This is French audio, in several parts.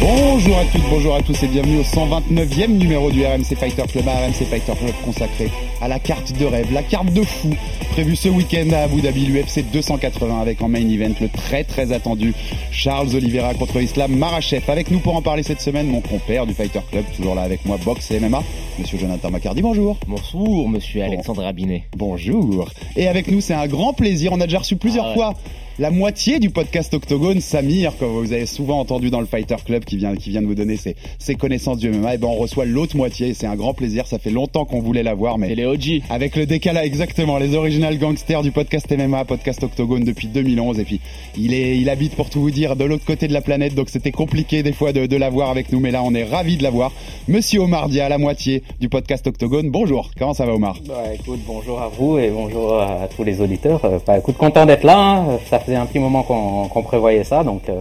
Bonjour à toutes, bonjour à tous et bienvenue au 129e numéro du RMC Fighter Club, un RMC Fighter Club consacré à la carte de rêve, la carte de fou, prévue ce week-end à Abu Dhabi, l'UFC 280 avec en main event le très très attendu Charles Oliveira contre Islam Marachev. Avec nous pour en parler cette semaine, mon compère du Fighter Club, toujours là avec moi, boxe et MMA, monsieur Jonathan Macardy, bonjour. Bonjour, monsieur Alexandre Abinet. Bonjour. Et avec nous, c'est un grand plaisir, on a déjà reçu plusieurs Ah ouais. fois la moitié du podcast Octogone, Samir, que vous avez souvent entendu dans le Fighter Club, qui vient, qui vient de vous donner ses, ses connaissances du MMA, et ben on reçoit l'autre moitié, et c'est un grand plaisir, ça fait longtemps qu'on voulait la voir, mais C'est les OG. avec le décalage exactement, les original gangsters du podcast MMA, podcast Octogone depuis 2011, et puis il est, il habite pour tout vous dire de l'autre côté de la planète, donc c'était compliqué des fois de, de l'avoir avec nous, mais là on est ravis de l'avoir. Monsieur Omar Dia, la moitié du podcast Octogone, bonjour, comment ça va Omar? Bah écoute, bonjour à vous et bonjour à tous les auditeurs. Euh, Bah écoute, content d'être là. hein. Ça faisait un petit moment qu'on prévoyait ça, donc euh,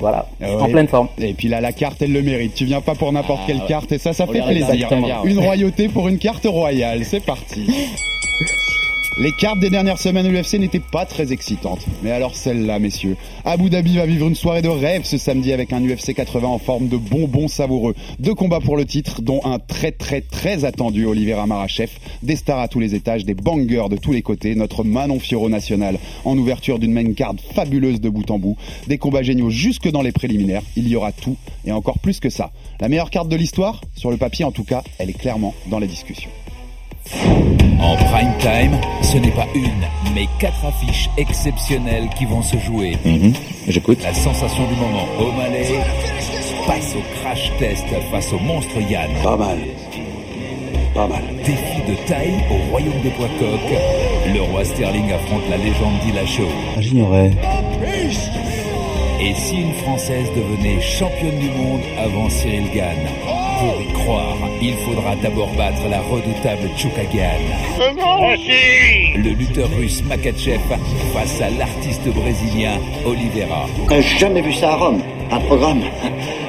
voilà, je suis en pleine forme. Et puis là, la carte, elle le mérite. Tu viens pas pour n'importe Ah, quelle ouais. carte, et ça, ça On fait plaisir. Une royauté pour une carte royale. C'est parti. Les cartes des dernières semaines de l'UFC n'étaient pas très excitantes. Mais alors celle-là, messieurs. Abu Dhabi va vivre une soirée de rêve ce samedi avec un UFC 80 en forme de bonbons savoureux. Deux combats pour le titre, dont un très très très attendu Oliveira Marachev. Des stars à tous les étages, des bangers de tous les côtés. Notre Manon Fioro national en ouverture d'une main card fabuleuse de bout en bout. Des combats géniaux jusque dans les préliminaires. Il y aura tout et encore plus que ça. La meilleure carte de l'histoire Sur le papier en tout cas, elle est clairement dans les discussions. En prime time, ce n'est pas une, mais quatre affiches exceptionnelles qui vont se jouer. J'écoute. La sensation du moment, O'Malley passe au crash test face au monstre Yann. Pas mal. Pas mal. Défi de taille au royaume des poids coqs. Le roi Sterling affronte la légende Dillashaw. J'ignorais. Et si une Française devenait championne du monde avant Cyril Gann? Pour y croire, il faudra d'abord battre la redoutable Chukagan. Le lutteur russe Makachev face à l'artiste brésilien Oliveira. Jamais vu ça à Rome. Un programme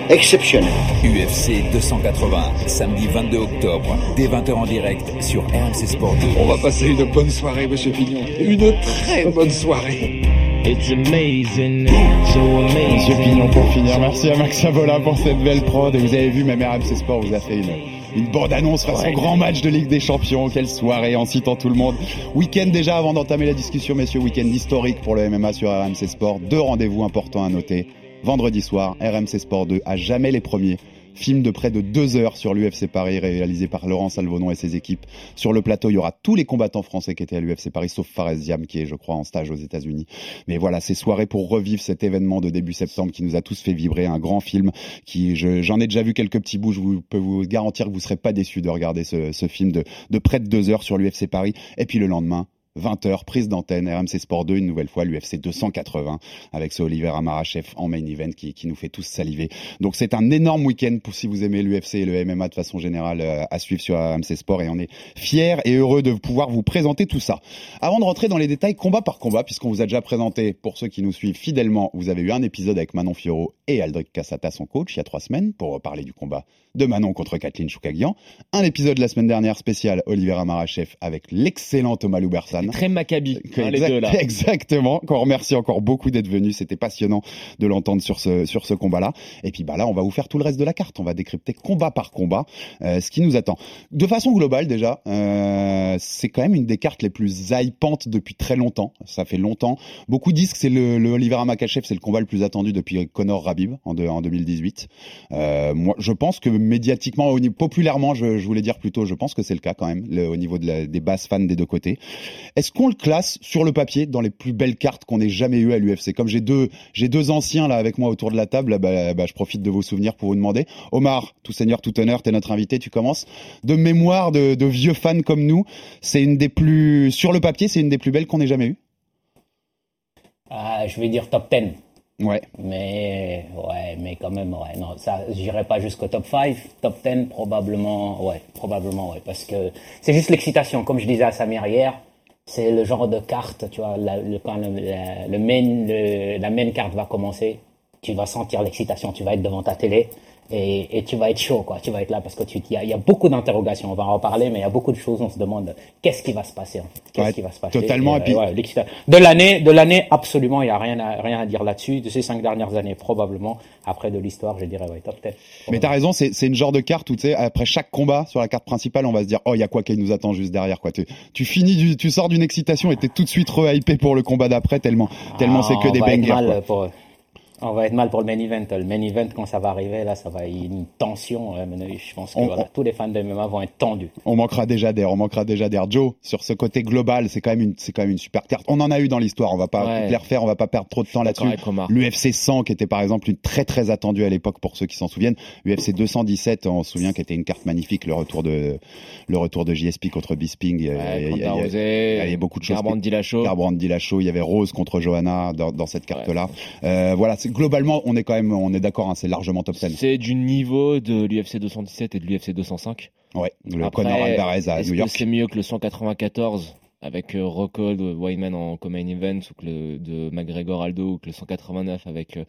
exceptionnel. UFC 280, samedi 22 octobre, dès 20h en direct sur RMC Sport 2. On va passer une bonne soirée, monsieur Pignon. Une très bonne soirée. It's amazing, so amazing. Monsieur Pignon pour finir. Merci à Max Avola pour cette belle prod. Et vous avez vu, même RMC Sport vous a fait une, une bande-annonce face au grand match de Ligue des Champions. Quelle soirée en citant tout le monde. Week-end déjà avant d'entamer la discussion, messieurs. Week-end historique pour le MMA sur RMC Sport. Deux rendez-vous importants à noter. Vendredi soir, RMC Sport 2, à jamais les premiers. Film de près de deux heures sur l'UFC Paris, réalisé par Laurent Salvonon et ses équipes. Sur le plateau, il y aura tous les combattants français qui étaient à l'UFC Paris, sauf Fares Diam, qui est, je crois, en stage aux États-Unis. Mais voilà, ces soirées pour revivre cet événement de début septembre qui nous a tous fait vibrer. Un grand film qui, je- j'en ai déjà vu quelques petits bouts. Je vous, peux vous garantir que vous serez pas déçus de regarder ce, film de près de deux heures sur l'UFC Paris. Et puis le lendemain, 20h, prise d'antenne, RMC Sport 2, une nouvelle fois l'UFC 280, avec ce Oliver Amarachev en main event qui, qui nous fait tous saliver. Donc c'est un énorme week-end pour si vous aimez l'UFC et le MMA de façon générale euh, à suivre sur RMC Sport et on est fiers et heureux de pouvoir vous présenter tout ça. Avant de rentrer dans les détails combat par combat, puisqu'on vous a déjà présenté, pour ceux qui nous suivent fidèlement, vous avez eu un épisode avec Manon Fioro et Aldric Cassata, son coach, il y a trois semaines, pour parler du combat de Manon contre Kathleen Choukagian. Un épisode la semaine dernière spécial Oliver Amarachev avec l'excellent Thomas Loubersan. Très Maccabi, hein, les deux là. Exactement. Qu'on remercie encore beaucoup d'être venu. C'était passionnant de l'entendre sur ce sur ce combat-là. Et puis bah là, on va vous faire tout le reste de la carte. On va décrypter combat par combat euh, ce qui nous attend. De façon globale déjà, euh, c'est quand même une des cartes les plus hypantes depuis très longtemps. Ça fait longtemps. Beaucoup disent que c'est le, le Oliveira Makachev, c'est le combat le plus attendu depuis Conor Rabib en, de- en 2018. Euh, moi, je pense que médiatiquement, populairement, je, voulais dire plutôt, je pense que c'est le cas quand même, au niveau des bases fans des deux côtés. Est-ce qu'on le classe sur le papier dans les plus belles cartes qu'on ait jamais eues à l'UFC Comme j'ai deux, j'ai deux anciens là avec moi autour de la table, bah, bah, je profite de vos souvenirs pour vous demander. Omar, tout seigneur, tout honneur, t'es notre invité, tu commences. De mémoire de, de vieux fans comme nous, c'est une des plus, sur le papier, c'est une des plus belles qu'on ait jamais eues? Ah, je vais dire top 10. Ouais. Mais ouais, mais quand même, ouais, non, ça, j'irai pas jusqu'au top 5, top 10 probablement, ouais, probablement, ouais, parce que c'est juste l'excitation, comme je disais à Samir hier, c'est le genre de carte, tu vois, la- quand le, main, la main carte va commencer, tu vas sentir l'excitation, tu vas être devant ta télé et, et tu vas être chaud, quoi, tu vas être là parce que tu, il y a, il y a beaucoup d'interrogations, on va en reparler, mais il y a beaucoup de choses, on se demande qu'est-ce qui va se passer, hein, qu'est-ce Ouais, qui va se passer? totalement, Et, et puis- ouais, l'excitation. De l'année, de l'année, absolument, il y a rien à, rien à dire là-dessus. De ces cinq dernières années, probablement. Après de l'histoire, je dirais, ouais, top 10. Mais t'as raison, c'est c'est une genre de carte où tu sais, après chaque combat sur la carte principale, on va se dire, oh, il y a quoi qui nous attend juste derrière, quoi. Tu, tu finis, du, tu sors d'une excitation et t'es tout de suite re-hypé pour le combat d'après, tellement, tellement c'est que Ah, des bangers. On va être mal pour le main event. Le main event, quand ça va arriver, là, ça va y une tension. Je pense que On- voilà, on- tous les fans de MMA vont être tendus. On manquera déjà d'air, on manquera déjà d'air. Joe, sur ce côté global, c'est quand même une, c'est quand même une super carte. On en a eu dans l'histoire, on va pas Ouais. les refaire, on va pas perdre trop de temps là-dessus. L'UFC 100 qui était par exemple une très très attendue à l'époque pour ceux qui s'en souviennent. UFC 217, on se souvient qui était une carte magnifique, le retour de le retour de JSP contre Bisping. Il y a- Ouais, il y a- il y a- Ronda il y a- il y a beaucoup de choses. Garbrandt Dillashaw. Garbrandt Dillashaw, il y avait Rose contre Johanna dans, dans cette carte-là. Euh, voilà, c'est globalement, on est quand même, on est d'accord, hein, c'est largement top 10. C'est du niveau de l'UFC 217 et de l'UFC 205. Ouais, le Après, Conor Alvarez à New que York. c'est mieux que le 194 avec euh, Rockhold Wyman en co-main event ou que le de McGregor Aldo ou que le 189 avec euh,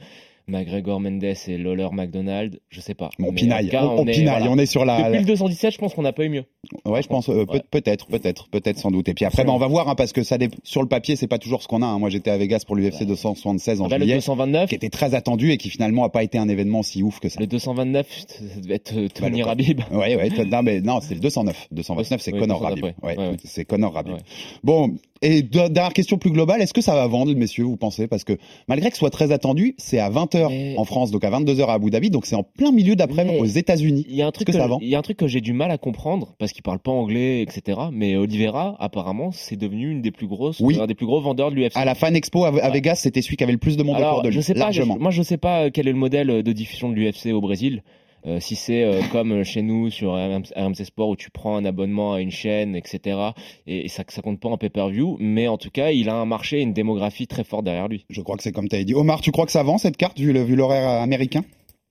McGregor Mendes et Lawler McDonald Je sais pas. On Mais pinaille, cas, on, on est, pinaille, voilà. on est sur la. Depuis le 217, je pense qu'on n'a pas eu mieux. Ouais, je pense euh, peut- Ouais. peut-être, peut-être, peut-être sans doute. Et puis après, bah, on va voir hein, parce que ça sur le papier, c'est pas toujours ce qu'on a. hein. Moi, j'étais à Vegas pour l'UFC 276 en Ah bah, le juillet, 229, qui était très attendu et qui finalement a pas été un événement si ouf que ça. le 229, ça devait être euh, Tony le- Rabib. Ouais, ouais, non, mais non, c'est le 209. 229, c'est Oui, Conor 209, Rabib. ouais. Ouais, Ouais, ouais. c'est Conor Rabib. Ouais. Bon, et de- dernière question plus globale, est-ce que ça va vendre, messieurs, vous pensez? Parce que malgré que ce soit très attendu, c'est à 20h Mais- en France, donc à 22h à Abu Dhabi, donc c'est en plein milieu d'après-midi aux États-Unis. Il y a un truc que que, il y a un truc que j'ai du mal à comprendre parce qu'il parle pas anglais, etc. Mais Oliveira, apparemment, c'est devenu une des plus grosses, Oui. un des plus gros vendeurs de l'UFC. À la Fan Expo à. Vegas, c'était celui qui avait le plus de monde autour Alors, de lui. je sais pas, je- largement. moi je sais pas quel est le modèle de diffusion de l'UFC au Brésil. Euh, si c'est euh, comme chez nous sur RMC Sport où tu prends un abonnement à une chaîne, etc. Et, et ça, ça compte pas en pay-per-view, mais en tout cas, il a un marché et une démographie très forte derrière lui. Je crois que c'est comme tu as dit. Omar, tu crois que ça vend cette carte vu l'horaire américain?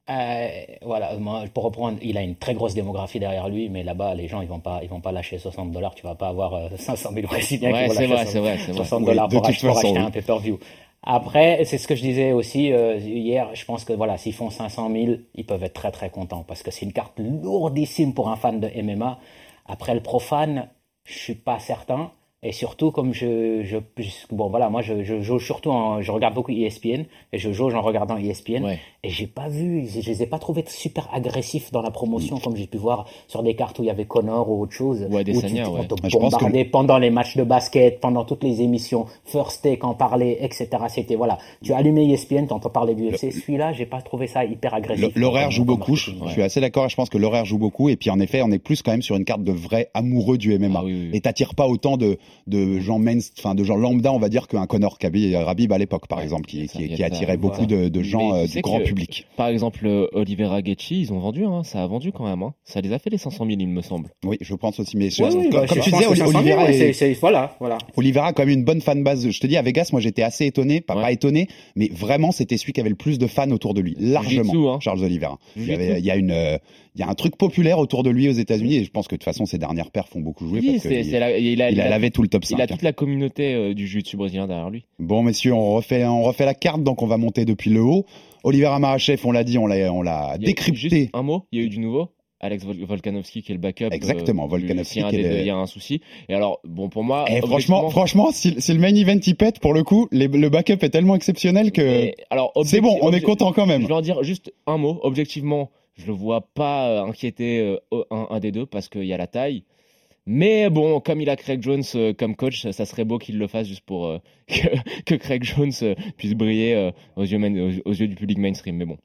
Euh, voilà, moi, pour reprendre, il a une très grosse démographie derrière lui, mais là-bas, les gens, ils vont pas, ils vont pas lâcher 60 dollars. Tu vas pas avoir euh, 500 000 Brésiliens Ouais, qui vont lâcher vrai, c'est vrai, c'est vrai. 60 Oui, dollars pour, pour acheter oui. un pay-per-view. Après, c'est ce que je disais aussi euh, hier. Je pense que voilà, s'ils font 500 000, ils peuvent être très très contents parce que c'est une carte lourdissime pour un fan de MMA. Après le profane, je suis pas certain. Et surtout, comme je, je, je- bon voilà, moi je, je jauge surtout, en, je regarde beaucoup ESPN et je jauge en regardant ESPN. Ouais. Et j'ai pas vu, je les ai pas trouvés super agressifs dans la promotion comme j'ai pu voir sur des cartes où il y avait Connor ou autre chose. Ou Adesanya, où tu- ouais. on te Ah, je que- bombardait pendant les matchs de basket, pendant toutes les émissions, First Take en parlait, etc. C'était voilà, tu as allumé E ESPN, t'entends parler du UFC. Celui-là, j'ai pas trouvé ça hyper agressif. L'horaire joue beaucoup. Je, je suis assez d'accord. Je pense que l'horaire joue beaucoup. Et puis en effet, on est plus quand même sur une carte de vrais amoureux du MMA. Ah oui, oui. Et t'attires pas autant de, de gens enfin de gens lambda, on va dire, qu'un Kabi- Rabib à l'époque, par Ouais, exemple, qui, attirait voilà. beaucoup de, de gens euh, du grand que- public. Par exemple, euh, Oliveira Gaethje, ils ont vendu, hein, ça a vendu quand même. Hein. Ça les a fait les 500 000, il me semble. Oui, je pense aussi. Mais Oui, oui, comme, bah, comme tu disais, que 500 000, Oliveira ouais, est- c'est- c'est- voilà, voilà. Oliveira a quand même une bonne fanbase. Je te dis, à Vegas, moi j'étais assez étonné, pas, Ouais. pas étonné, mais vraiment c'était celui qui avait le plus de fans autour de lui, largement. Hein. Charles Oliveira. Il y, avait, il y a une, euh, il y a un truc populaire autour de lui aux États-Unis, et je pense que de toute façon ses dernières perfs font beaucoup jouer Oui, parce c'est- qu'il c'est la- il a, il a il a- lavé tout le top 5. il a hein. toute la communauté euh, du jiu-jitsu brésilien derrière lui. Bon, messieurs, on refait, on refait la carte, donc on va monter depuis le haut. Oliveira Marachev, on l'a dit, on l'a, on l'a Il y décrypté. Juste un mot, il y a eu du nouveau. Alex Vol- Volkanovski qui est le backup. Exactement, euh, Volkanovski il y a un souci. Et alors, bon, pour moi. Et franchement, franchement, si, si le main event il pète, pour le coup, les- le backup est tellement exceptionnel que mais alors, c'est bon, on est content quand même. Je vais en dire juste un mot. Objectivement, je le vois pas euh, inquiéter euh, un, un des deux parce qu'il y a la taille. Mais bon, comme il a Craig Jones euh, comme coach, ça serait beau qu'il le fasse juste pour que, Craig Jones puisse briller aux, yeux, aux, yeux, du public mainstream. Mais bon,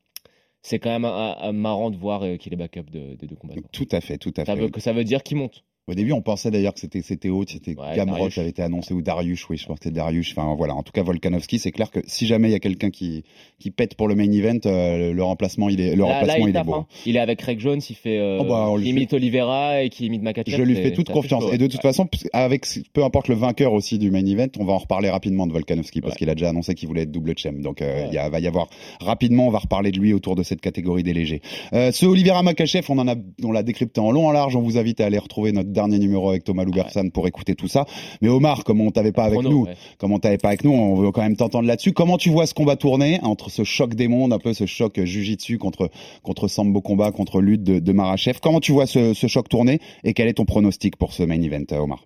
c'est quand même marrant de voir qu'il est backup de, des deux combattants. Tout à fait, tout à ça fait. Veut, ça veut dire qu'il monte. Au début, on pensait d'ailleurs que c'était c'était haute, c'était ouais, Gamrot qui avait été annoncé ou Darius, oui, je crois que c'était Darius. Enfin voilà, en tout cas Volkanovski, c'est clair que si jamais il y a quelqu'un qui qui pète pour le main event, euh, le remplacement il est le remplacement il, est beau. Hein. Il est avec Craig Jones, il fait euh, oh bah, il imite Oliveira et qui imite Makachev. Je lui fais toute confiance et de toute façon avec peu importe le vainqueur aussi du main event, on va en reparler rapidement de Volkanovski parce qu'il a déjà annoncé qu'il voulait être double champ. Donc euh, il va y avoir rapidement, on va reparler de lui autour de cette catégorie des légers. ce Oliveira Makachev, on en a on l'a décrypté en long en large, on vous invite à aller retrouver notre dernier numéro avec Thomas Malou pour écouter tout ça. Mais Omar, comme on t'avait pas avec nous, comme on t'avait pas avec nous, on veut quand même t'entendre là-dessus. Comment tu vois ce combat tourner entre ce choc des mondes, un peu ce choc jujitsu contre contre sambo combat, contre lutte de, de Marachev? Comment tu vois ce, choc tourner et quel est ton pronostic pour ce main event, Omar?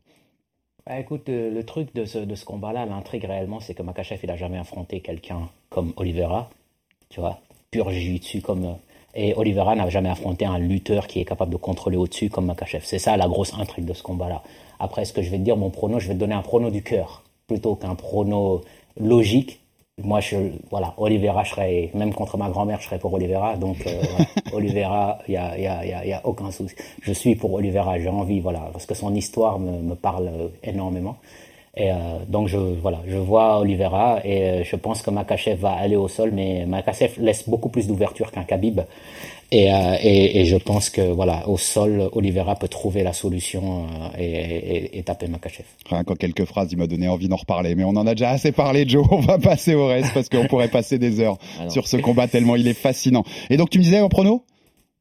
Bah, écoute, euh, le truc de ce, de ce combat-là, l'intrigue réellement, c'est que Makachev, il a jamais affronté quelqu'un comme Oliveira, tu vois, pur jiu-jitsu comme euh, et Oliveira n'a jamais affronté un lutteur qui est capable de contrôler au-dessus comme Makachev. C'est ça la grosse intrigue de ce combat-là. Après, ce que je vais te dire, mon prono, je vais te donner un prono du cœur plutôt qu'un prono logique. Moi, je, voilà, Oliveira, je serais, même contre ma grand-mère, je serais pour Oliveira. Donc, euh, Oliveira, il y a, y, a, y, a, y a aucun souci. Je suis pour Oliveira, j'ai envie, voilà, parce que son histoire me, me parle énormément. Et euh, donc je voilà, je vois Oliveira et euh, je pense que Makachev va aller au sol, mais Makachev laisse beaucoup plus d'ouverture qu'un Khabib. Et, euh, et, et, je pense que voilà, au sol, Oliveira peut trouver la solution euh, et, et, taper Makachev. Encore quelques phrases, il m'a donné envie d'en reparler, mais on en a déjà assez parlé, Joe. On va passer au reste parce qu'on pourrait passer des heures sur ce combat tellement il est fascinant. Et donc tu me disais en prono?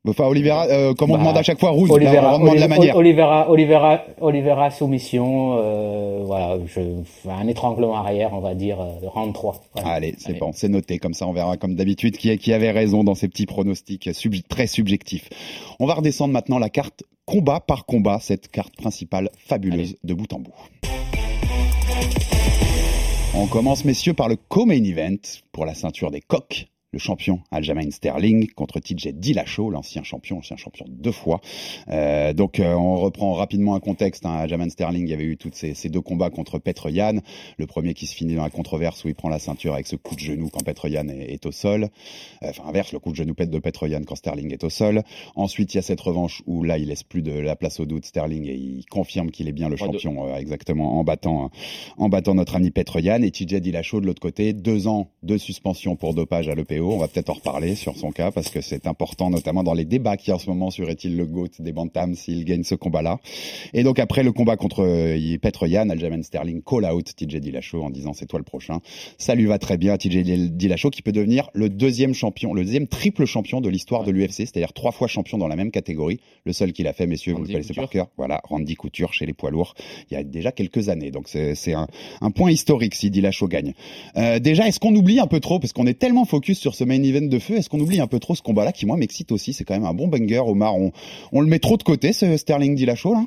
Enfin, Olivera, euh, comme on bah, demande à chaque fois, Rouge, Olivera, on demande la manière. Olivera, Olivera, Olivera soumission, euh, voilà, je, un étranglement arrière, on va dire, euh, round 3. Allez, c'est bon, c'est noté, comme ça on verra comme d'habitude qui, qui avait raison dans ces petits pronostics très subjectifs. On va redescendre maintenant la carte combat par combat, cette carte principale fabuleuse de bout en bout. On commence, messieurs, par le co-main event pour la ceinture des coqs le champion Aljamain Sterling contre TJ Dillashaw, l'ancien champion, ancien champion deux fois. Euh, donc euh, on reprend rapidement un contexte. Hein. Aljamain Sterling, il y avait eu tous ces, ces, deux combats contre Petr Yan. Le premier qui se finit dans la controverse où il prend la ceinture avec ce coup de genou quand Petr Yan est, est, au sol. Euh, enfin inverse, le coup de genou pète de Petr Yan quand Sterling est au sol. Ensuite il y a cette revanche où là il laisse plus de la place au doute Sterling et il confirme qu'il est bien le champion exactement en battant en battant notre ami Petr Yan et TJ Dillashaw de l'autre côté deux ans de suspension pour dopage à l'EPO on va peut-être en reparler sur son cas parce que c'est important, notamment dans les débats qui en ce moment sur est-il le GOAT des Bantams s'il gagne ce combat-là. Et donc après le combat contre euh, Petr Yan, Aljamain Sterling call out TJ Dillashaw en disant c'est toi le prochain. Ça lui va très bien à TJ Dillashaw qui peut devenir le deuxième champion, le deuxième triple champion de l'histoire de l'UFC, c'est-à-dire trois fois champion dans la même catégorie. Le seul qu'il a fait, messieurs, vous le connaissez par cœur. Voilà, Randy Couture chez les poids lourds. Il y a déjà quelques années. Donc c'est un, un, point historique si Dillashaw gagne. Euh, déjà, est-ce qu'on oublie un peu trop parce qu'on est tellement focus sur ce main event de feu. Est-ce qu'on oublie un peu trop ce combat-là qui, moi, m'excite aussi? C'est quand même un bon banger. Omar, on, le met trop de côté, ce Sterling Dillashaw, là?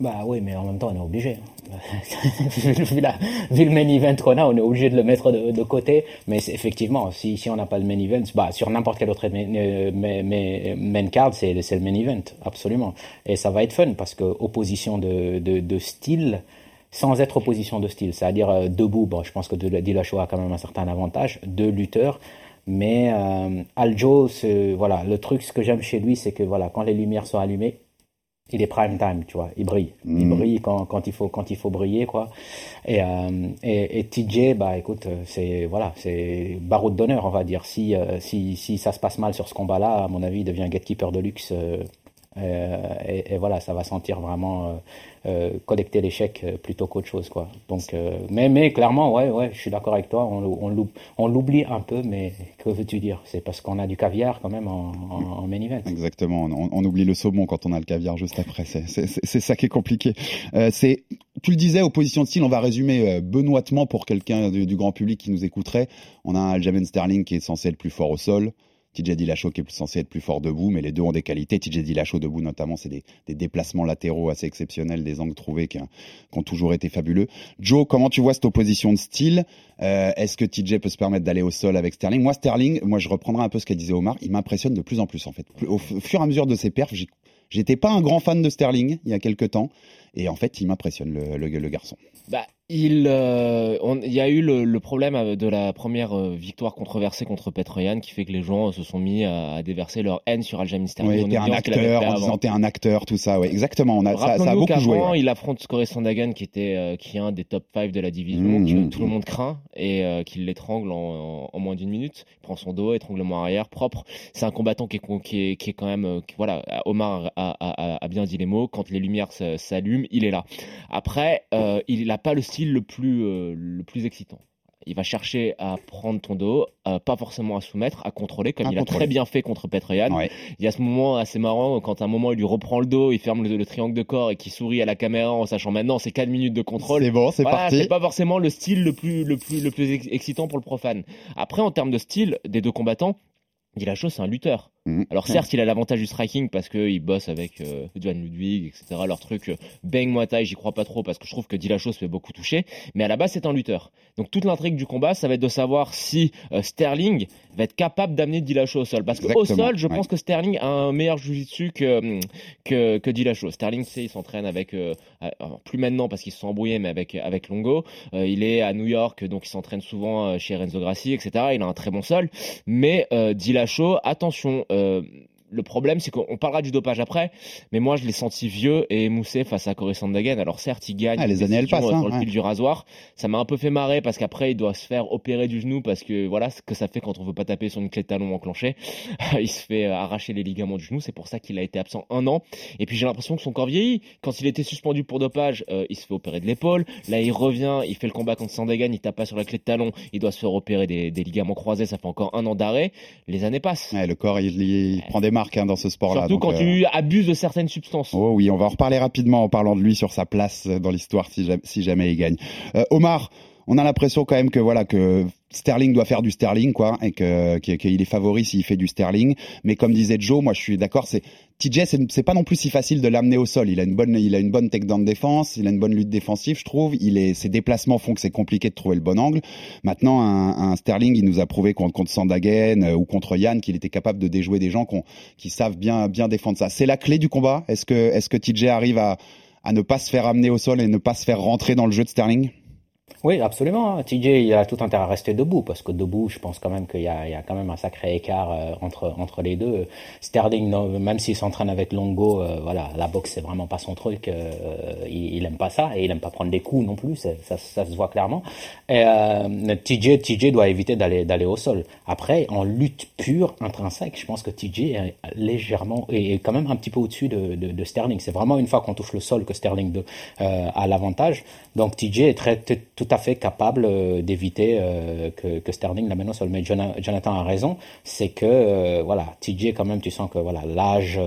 Bah oui, mais en même temps, on est obligé. Vu, le main event qu'on a, on est obligé de le mettre de, côté. Mais effectivement, si, si on n'a pas le main event, bah, sur n'importe quel autre main, euh, card, c'est le main event, absolument. Et ça va être fun parce que opposition de, de, de style, sans être opposition de style, c'est-à-dire euh, debout, bon, je pense que Dillashaw a quand même un certain avantage, deux lutteurs, mais euh, Aljo, voilà, le truc, ce que j'aime chez lui, c'est que voilà, quand les lumières sont allumées, il est prime time, tu vois, il brille, il mm. brille quand, quand il faut quand il faut briller quoi. Et, euh, et, et, TJ, bah écoute, c'est voilà, c'est baroud d'honneur, on va dire. Si, euh, si si ça se passe mal sur ce combat-là, à mon avis, il devient gatekeeper de luxe. Euh, euh, et, voilà, ça va sentir vraiment euh, collecter l'échec euh, plutôt qu'autre chose quoi. Donc euh, mais mais clairement ouais ouais, je suis d'accord avec toi, on l'oublie un peu mais que veux-tu dire? C'est parce qu'on a du caviar quand même en, en, main event. Exactement, on, oublie le saumon quand on a le caviar juste après, c'est ça qui est compliqué. c'est tu le disais opposition de style, on va résumer benoîtement pour quelqu'un du, du, grand public qui nous écouterait. On a un Aljamain Sterling qui est censé être plus fort au sol. TJ Dillashaw qui est censé être plus fort debout, mais les deux ont des qualités. TJ Dillashaw debout notamment, c'est des, déplacements latéraux assez exceptionnels, des angles trouvés qui, ont toujours été fabuleux. Joe, comment tu vois cette opposition de style? Euh, Est-ce que TJ peut se permettre d'aller au sol avec Sterling? Moi, Sterling, moi je reprendrai un peu ce qu'a disait Omar, il m'impressionne de plus en plus en fait. Au fur et à mesure de ses perfs, J'étais pas un grand fan de Sterling il y a quelques temps. Et en fait, il m'impressionne, le, le, le garçon. Bah, il, euh, on- il y a eu le, le problème euh, de la première euh, victoire controversée contre Petroyan qui fait que les gens se sont mis à, à déverser leur haine sur Aljamain Sterling. En t'es un acteur, en disant t'es un acteur, tout ça. Ouais, exactement. On a, ça, ça a beaucoup joué. ouais. il affronte Score Sandagan qui était euh, qui est un des top 5 de la division, Mmh, que mmh, tout le monde craint et euh, qu'il l'étrangle en, en- en moins d'une minute. Il prend son dos, étranglement arrière, propre. C'est un combattant qui est, qui est, qui est quand même, qui- voilà, Omar a, a- bien dit les mots. Quand les lumières s'allument, il est là. Après, il n'a pas le style le plus euh, le plus excitant. Il va chercher à prendre ton dos, euh, pas forcément à soumettre, à contrôler, comme À il a très bien fait contre Petroyan. Ouais. Il y a ce moment assez marrant quand à un moment il lui reprend le dos, il ferme le, le triangle de corps et qui sourit à la caméra en sachant maintenant c'est 4 minutes de contrôle. C'est bon, c'est Voilà, parti. c'est pas forcément le style le plus le plus le plus ex- excitant pour le profane. Après en termes de style des deux combattants, Dillashaw c'est un lutteur. Mhm. Alors certes, il a l'avantage du striking parce qu'il bosse avec euh, Johan Ludwig, etc. Leur truc euh, bang Muay Thai, j'y crois pas trop parce que je trouve que Dillashaw se fait beaucoup toucher. Mais à la base, c'est un lutteur. Donc toute l'intrigue du combat, ça va être de savoir si euh, Sterling va être capable d'amener Dillashaw au sol. Parce qu'au sol, je ouais. pense que Sterling a un meilleur jiu-jitsu que, que, que Dillashaw. Sterling, tu sais, il s'entraîne avec, euh, plus maintenant parce qu'il se sont embrouillés, mais avec, avec Longo. Euh, il est à New York, donc il s'entraîne souvent euh, chez Renzo Grassi, etc. Il a un très bon sol. Mais euh, Dillashaw, attention, euh, le problème, c'est qu'on parlera du dopage après, mais moi, je l'ai senti vieux et émoussé face à Corey Sandhagen. Alors certes, il gagne Ah, les années, elles passent, euh, hein, sur le ouais. fil du rasoir. Ça m'a un peu fait marrer parce qu'après, il doit se faire opérer du genou parce que voilà ce que ça fait quand on veut pas taper sur une clé de talon enclenchée. il se fait euh, arracher les ligaments du genou. C'est pour ça qu'il a été absent un an. Et puis j'ai l'impression que son corps vieillit. Quand il était suspendu pour dopage, euh, il se fait opérer de l'épaule. Là, il revient, il fait le combat contre Sandhagen, il tape pas sur la clé de talon. Il doit se faire opérer des, des ligaments croisés. Ça fait encore un an d'arrêt. Les années passent. Ouais, le corps, il, il prend des marques hein, dans ce sport-là. Surtout quand euh, tu abuses de certaines substances. Oh oui, on va en reparler rapidement en parlant de lui sur sa place dans l'histoire si jamais, si jamais il gagne. Euh, Omar, on a l'impression quand même que voilà que Sterling doit faire du Sterling quoi et que qu'il est favori s'il fait du Sterling. Mais comme disait Joe, moi je suis d'accord, c'est TJ, c'est pas non plus si facile de l'amener au sol. Il a une bonne, il a une bonne takedown de défense, il a une bonne lutte défensive, je trouve. Il est, ses déplacements font que c'est compliqué de trouver le bon angle. Maintenant, un, un Sterling, il nous a prouvé contre, contre Sandhagen euh, ou contre Yann qu'il était capable de déjouer des gens qui savent bien, bien défendre ça. C'est la clé du combat. Est-ce que, est-ce que TJ arrive à, à ne pas se faire amener au sol et ne pas se faire rentrer dans le jeu de Sterling? Oui, absolument. TJ, il a tout intérêt à rester debout parce que debout, je pense quand même qu'il y a, quand même un sacré écart euh, entre les deux. Sterling, même s'il s'entraîne avec Longo, euh, voilà, la boxe c'est vraiment pas son truc. euh, il, il aime pas ça et il aime pas prendre des coups non plus. Ça, se voit clairement. TJ, TJ doit éviter d'aller au sol. Après, en lutte pure, intrinsèque, je pense que TJ est légèrement et quand même un petit peu au-dessus de, Sterling. C'est vraiment une fois qu'on touche le sol que Sterling a l'avantage. Donc TJ est très, tout à fait capable euh, d'éviter euh, que, Sterling l'amène au sol. Mais Jona- Jonathan a raison, c'est que euh, voilà, TJ quand même, tu sens que voilà l'âge,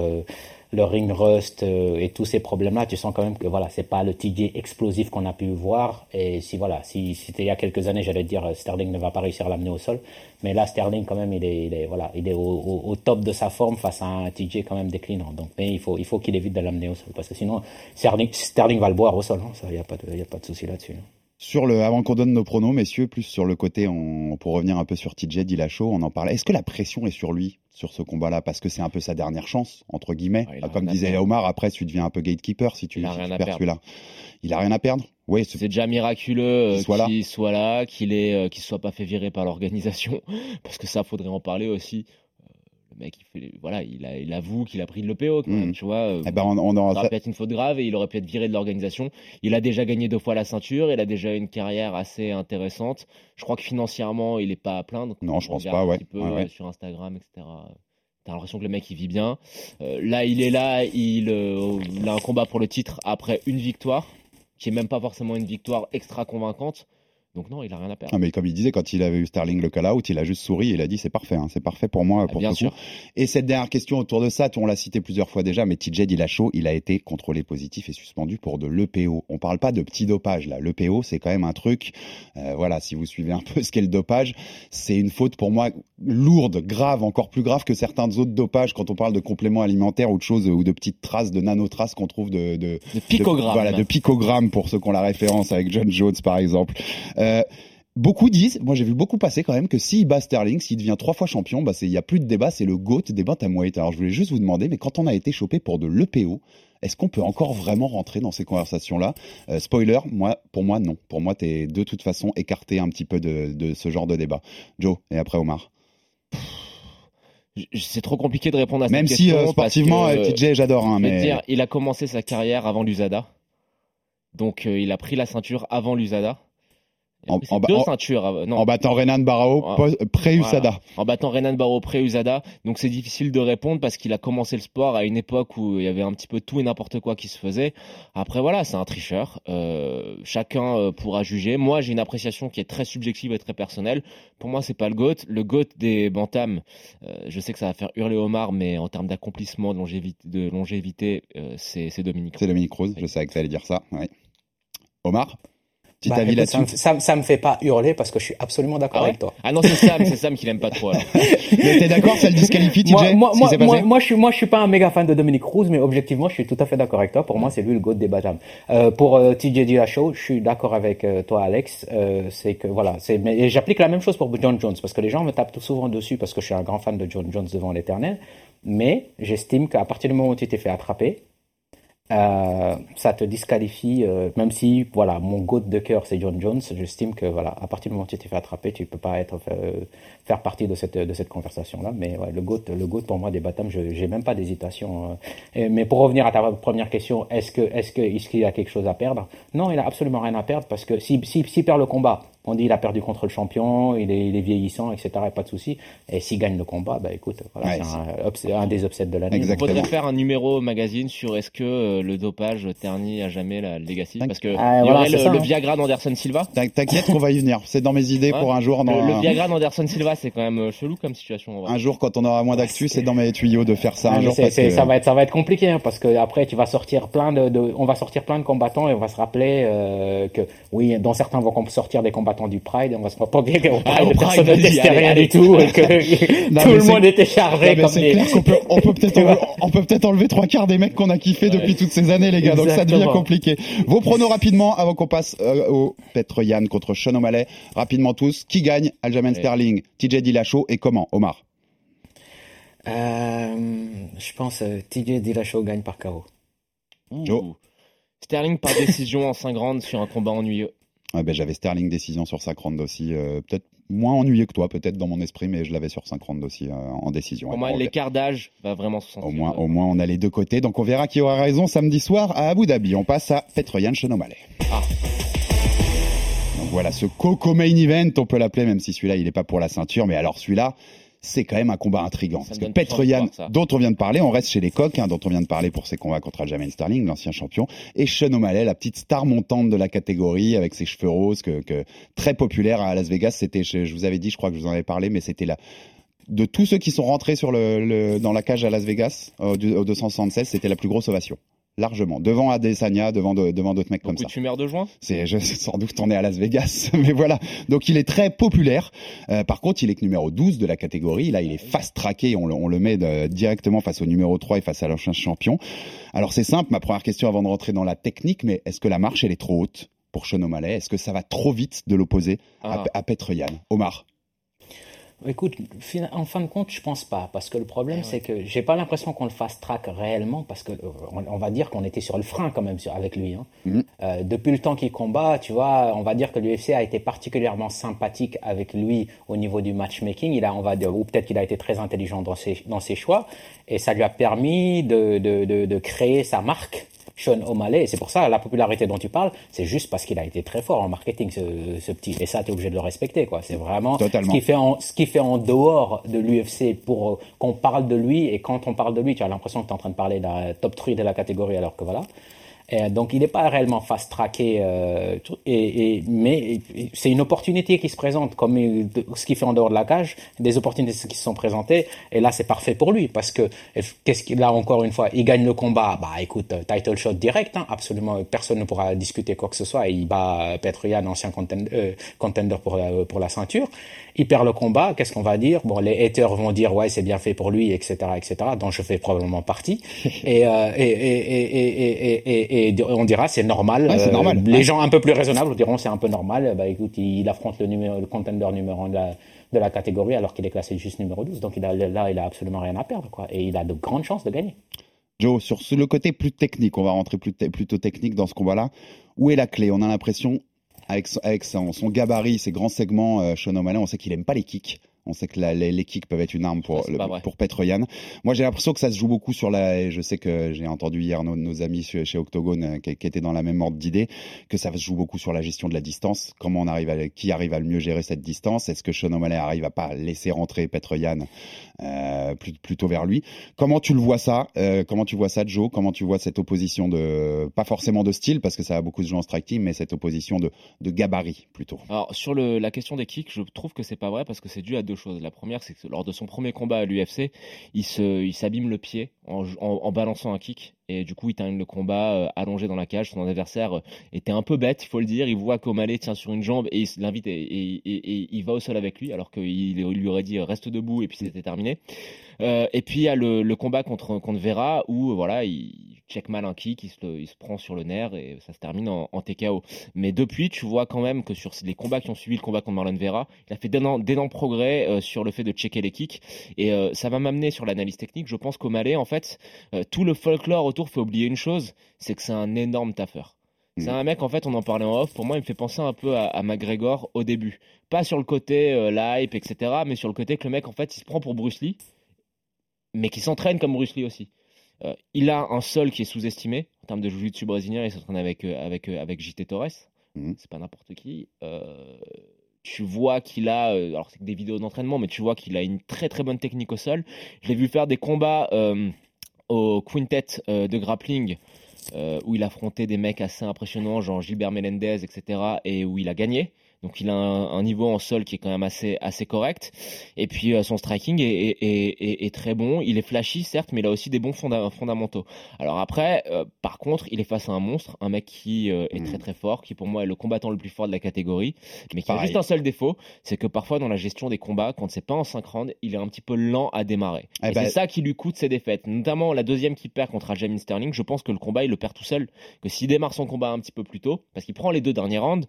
le ring rust et tous ces problèmes-là, tu sens quand même que voilà, c'est pas le TJ explosif qu'on a pu voir. Et si voilà, si c'était il y a quelques années, j'allais dire Sterling ne va pas réussir à l'amener au sol. Mais là, Sterling quand même, il est, il est voilà, il est au, top de sa forme face à un TJ quand même déclinant. Donc, mais il faut, il faut qu'il évite de l'amener au sol parce que sinon, Sterling, Sterling va le boire au sol. hein. Il y a pas de, de souci là-dessus. hein. Sur le, avant qu'on donne nos pronos, messieurs, plus sur le côté, on, pour revenir un peu sur TJ Dillashaw, on en parlait. Est-ce que la pression est sur lui sur ce combat-là? Parce que c'est un peu sa dernière chance entre guillemets, il a comme disait. Omar. Après, tu deviens un peu gatekeeper si tu, Il a si rien tu à perds celui-là. Il a rien à perdre? Oui, c'est- déjà miraculeux euh, Qu'il soit là. qu'il soit là, qu'il ait, euh, soit pas fait virer par l'organisation, parce que ça faudrait en parler aussi. Le mec, il fait, voilà, il, a, il avoue qu'il a pris de l'EPO, quand même, Mhm. tu vois. euh, Eh ben, on, on en- ça aurait pu être une faute grave et il aurait pu être viré de l'organisation. Il a déjà gagné deux fois la ceinture, il a déjà une carrière assez intéressante. Je crois que financièrement, il est pas à plaindre. Non, je pense pas, un ouais. petit peu Ouais, ouais. euh, sur Instagram, etc. T'as l'impression que le mec il vit bien. Euh, là, il est là, il, euh, il a un combat pour le titre après une victoire, qui est même pas forcément une victoire extra convaincante. Donc non, il a rien à perdre. Ah, mais comme il disait, quand il avait eu Sterling le call-out, il a juste souri et il a dit c'est parfait, hein, c'est parfait pour moi, pour Bien ce sûr. coup. Et cette dernière question autour de ça, on l'a cité plusieurs fois déjà, mais TJ Dillashaw, il a été contrôlé positif et suspendu pour de l'EPO. On parle pas de petit dopage là. L'EPO, c'est quand même un truc. euh, voilà, si vous suivez un peu ce qu'est le dopage, c'est une faute pour moi lourde, grave, encore plus grave que certains autres dopages quand on parle de compléments alimentaires ou de choses ou de petites traces, de nanotraces qu'on trouve de, de, De picogrammes. voilà, de picogrammes pour ceux qui ont la référence avec John Jones par exemple. Euh, beaucoup disent, moi j'ai vu beaucoup passer quand même, que s'il bat Sterling, s'il devient trois fois champion, bah il y a plus de débat, c'est le GOAT des bantamweight. Alors je voulais juste vous demander, mais quand on a été chopé pour de l'EPO, est-ce qu'on peut encore vraiment rentrer dans ces conversations-là? Euh, Spoiler, moi, pour moi, non. Pour moi, tu es de toute façon écarté un petit peu de, de ce genre de débat. Joe, et après Omar. C'est trop compliqué de répondre à cette Même question. si euh, sportivement, parce que, TJ, j'adore. Hein, mais dire, il a commencé sa carrière avant l'USADA. Donc euh, il a pris la ceinture avant l'USADA. En- deux en- ceintures. non, en battant Renan Barao, pos- pré-USADA. Voilà. En battant Renan Barro pré-USADA. Donc c'est difficile de répondre parce qu'il a commencé le sport à une époque où il y avait un petit peu tout et n'importe quoi qui se faisait. Après voilà, c'est un tricheur. Euh, chacun euh, pourra juger. Moi j'ai une appréciation qui est très subjective et très personnelle. Pour moi c'est pas le GOAT. Le GOAT des Bantams, euh, je sais que ça va faire hurler Omar, mais en termes d'accomplissement, de longévité, de longévité euh, c'est Dominique. C'est Dominique Cruz, je savais que ça allait dire ça. ouais. Omar? Petit Bah, avis ça, là-dessus ça, me- ça me fait pas hurler parce que je suis absolument d'accord Ah ouais avec toi. Ah non c'est Sam, c'est Sam qui l'aime pas trop. Mais t'es d'accord, ça le disqualifie, TJ Moi, moi, moi, moi, je suis, moi, je suis pas un méga fan de Dominique Cruz, mais objectivement, je suis tout à fait d'accord avec toi. Pour moi, c'est lui le goat des Bajam. Euh, pour euh, TJ Dillashaw, je suis d'accord avec euh, toi, Alex. Euh, c'est que voilà, c'est. Mais j'applique la même chose pour John Jones parce que les gens me tapent tout souvent dessus parce que je suis un grand fan de John Jones devant l'Éternel. Mais j'estime qu'à partir du moment où tu t'es fait attraper, euh, ça te disqualifie, euh, même si voilà, mon goat de cœur c'est John Jones. J'estime que voilà, à partir du moment où tu t'es fait attraper, tu peux pas être euh, faire partie de cette de cette conversation là. Mais ouais, le goat, le goat pour moi des baptêmes, je j'ai même pas d'hésitation. euh. Et- mais pour revenir à ta première question, est-ce que est-ce que est-ce qu'il a quelque chose à perdre? Non, il a absolument rien à perdre parce que si si s'il perd le combat, on dit il a perdu contre le champion, il est, il est vieillissant, etc. et Pas de souci. Et s'il gagne le combat, bah écoute, voilà, Ouais, c'est un, des upsets de l'année. Il faudrait faire un numéro magazine sur est-ce que euh, le dopage ternit à jamais la legacy parce que Ah, il y voilà, aurait c'est le, ça, le hein. Viagra d'Anderson Silva. T'in- T'inquiète qu'on va y venir. C'est dans mes idées Ouais. pour un jour. Dans Le, Viagra d'Anderson Silva, c'est quand même euh, chelou comme situation. en vrai. Un jour, quand on aura moins d'actu, c'est dans mes tuyaux de faire ça Ouais, un mais jour. c'est- Parce que... ça va être ça va être compliqué hein, parce que après tu vas sortir plein de, de- on va sortir plein de combattants et on va se rappeler euh, que oui dans certains vont sortir des combattants du Pride et on va se pas bien qu'au Ah, Pride Pride, personne ne testait rien allez. du tout et que Non, tout le monde était chargé Non, comme des clair qu'on peut, on peut peut-être enlever, on peut peut-être enlever trois quarts des mecs qu'on a kiffé depuis toutes ces années, les gars. Donc ça devient compliqué. Vos pronos rapidement avant qu'on passe euh, au Petr Yann contre Sean O'Malley. Rapidement tous. Qui gagne Aljamain. Sterling, TJ Dillashaw et comment Omar? Euh, je pense euh, TJ Dillashaw gagne par KO. Joe. Sterling par décision en 5 rounds sur un combat ennuyeux. Ouais, ben, J'avais Sterling décision sur 5 rounds aussi. euh, peut-être moins ennuyé que toi, peut-être dans mon esprit, mais je l'avais sur 5 rounds aussi euh, en décision. Pour Ouais, moi, on l'écart d'âge va vraiment se sentir. Au moins, au moins, on a les deux côtés. Donc, on verra qui aura raison samedi soir à Abu Dhabi. On passe à Petroyan Chenomale. Ah. Donc voilà, ce Coco Main Event, on peut l'appeler, même si celui-là, il n'est pas pour la ceinture. Mais alors, celui-là, c'est quand même un combat intrigant. Ça parce que Petroyan, dont on vient de parler, on reste chez les coqs, hein, dont on vient de parler pour ses combats contre Aljamain Sterling, l'ancien champion, et Sean O'Malley, la petite star montante de la catégorie, avec ses cheveux roses, que, que très populaire à Las Vegas. C'était, je, je vous avais dit, je crois que je vous en avais parlé, mais c'était la, de tous ceux qui sont rentrés sur le, le- dans la cage à Las Vegas, au 276, c'était la plus grosse ovation. Largement. Devant Adesanya, devant, de- devant d'autres mecs comme ça. de fumeurs de joint C'est je- sans doute on est à Las Vegas, mais voilà. Donc il est très populaire. Euh, par contre, il est que numéro 12 de la catégorie. Là, il est fast tracké. On le, on le met de- directement face au numéro 3 et face à l'ancien champion. Alors c'est simple. Ma première question avant de rentrer dans la technique, mais est-ce que la marche elle est trop haute pour Sean O'Malley? Est-ce que ça va trop vite de l'opposer Ah. à, à Petr Yan Omar. Écoute, en fin de compte, je pense pas, parce que le Eh problème, c'est que j'ai pas l'impression qu'on le fast track réellement, parce que euh, on, on va dire qu'on était sur le frein quand même sur, avec lui. Hein. Mhm. Euh, depuis le temps qu'il combat, tu vois, on va dire que l'UFC a été particulièrement sympathique avec lui au niveau du matchmaking. Il a, on va dire, ou peut-être qu'il a été très intelligent dans ses dans ses choix, et ça lui a permis de de, de, de créer sa marque. Sean O'Malley, et c'est pour ça la popularité dont tu parles, c'est juste parce qu'il a été très fort en marketing, ce, ce petit. Et ça, tu es obligé de le respecter, quoi. C'est vraiment Totalement. ce qui fait en, ce qui fait en dehors de l'UFC pour euh, qu'on parle de lui. Et quand on parle de lui, tu as l'impression que tu es en train de parler de la top 3 de la catégorie, alors que voilà. Et donc il n'est pas réellement fast tracké, euh, et, mais c'est une opportunité qui se présente, comme ce qu'il fait en dehors de la cage, des opportunités qui se sont présentées, et là c'est parfait pour lui parce que qu'est-ce qu'il a encore une fois, il gagne le combat, bah écoute, euh, title shot direct, hein, absolument personne ne pourra discuter quoi que ce soit, et il bat euh, Petr Yan, ancien contender, euh, contender pour la, pour la ceinture, il perd le combat, qu'est-ce qu'on va dire? Bon, les haters vont dire ouais c'est bien fait pour lui, etc., etc., dont je fais probablement partie, euh, et, et, on dira c'est normal. Ouais, Euh, normal. Les Ouais. gens un peu plus raisonnables diront c'est un peu normal. Bah écoute, il affronte le numéro, le contender numéro 1 de la, de la catégorie alors qu'il est classé juste numéro 12. Donc il a, là, il a absolument rien à perdre, quoi. Et il a de grandes chances de gagner. Joe, sur le côté plus technique, on va rentrer plus plutôt technique dans ce combat-là. Où est la clé? On a l'impression, avec, son- avec son, son gabarit, ses grands segments, euh, Sean O'Malley, on sait qu'il aime pas les kicks. On sait que la- les, les kicks peuvent être une arme pour, le- pour Petroyan. Moi, j'ai l'impression que ça se joue beaucoup sur la. et Je sais que j'ai entendu hier nos, nos amis chez, Octogone euh, qui, qui étaient dans la même ordre d'idée, que ça se joue beaucoup sur la gestion de la distance. Comment on arrive à, qui arrive à le mieux gérer cette distance? Est-ce que Sean O'Malley arrive à pas laisser rentrer Petroyan euh, plutôt vers lui? Comment tu le vois ça Euh, Comment tu vois ça, Joe? Comment tu vois cette opposition de pas forcément de style parce que ça a beaucoup de gens en strike team, mais cette opposition de, de gabarit plutôt? Alors sur le, la question des kicks, je trouve que c'est pas vrai parce que c'est dû à deux La première, c'est que lors de son premier combat à l'UFC, il s'abîme le pied en balançant un kick et du coup il termine le combat euh, allongé dans la cage. Son adversaire euh, était un peu bête, il faut le dire. Il voit qu'O'Malley tient sur une jambe et il l'invite et, il va au sol avec lui alors qu'il il lui aurait dit reste debout et puis c'était terminé. Euh, et puis il y a le, combat contre, contre Vera où euh, voilà il check mal un kick, il se, prend sur le nerf et ça se termine en, TKO. Mais depuis, tu vois quand même que sur les combats qui ont suivi le combat contre Marlon Vera, il a fait d'énormes progrès euh, sur le fait de checker les kicks. Et euh, ça va m'amener sur l'analyse technique. Je pense qu'O'Malley, en fait, euh, tout le folklore autour fait oublier une chose, c'est que c'est un énorme taffeur. C'est un mec, en fait, on en parlait en off, pour moi, il me fait penser un peu à, à McGregor au début. Pas sur le côté euh, la hype, etc., mais sur le côté que le mec, en fait, il se prend pour Bruce Lee, mais qui s'entraîne comme Bruce Lee aussi. Euh, il a un sol qui est sous-estimé en termes de jiu-jitsu brésilien. Il s'entraîne avec, euh, avec, avec JT Torres. C'est pas n'importe qui. Tu vois qu'il a, alors c'est des vidéos d'entraînement, mais tu vois qu'il a une très très bonne technique au sol. Je l'ai vu faire des combats au quintet euh, de grappling euh, où il affrontait des mecs assez impressionnants, genre Gilbert Melendez, etc., et où il a gagné. Donc il a un, un niveau en sol qui est quand même assez, assez correct. Et puis euh, son striking est, est, est- est- est très bon. Il est flashy, certes, mais il a aussi des bons fonda- fondamentaux. Alors après, euh, par contre, il est face à un monstre, un mec qui euh, est très très fort, qui pour moi est le combattant le plus fort de la catégorie, mais qui a juste un seul défaut, c'est que parfois dans la gestion des combats, quand c'est pas en 5 rounds, il est un petit peu lent à démarrer. Eh et ben- c'est ça qui lui coûte ses défaites. Notamment la deuxième qu'il perd contre Aljamain Sterling, je pense que le combat il le perd tout seul. Que s'il démarre son combat un petit peu plus tôt, parce qu'il prend les deux derniers rounds,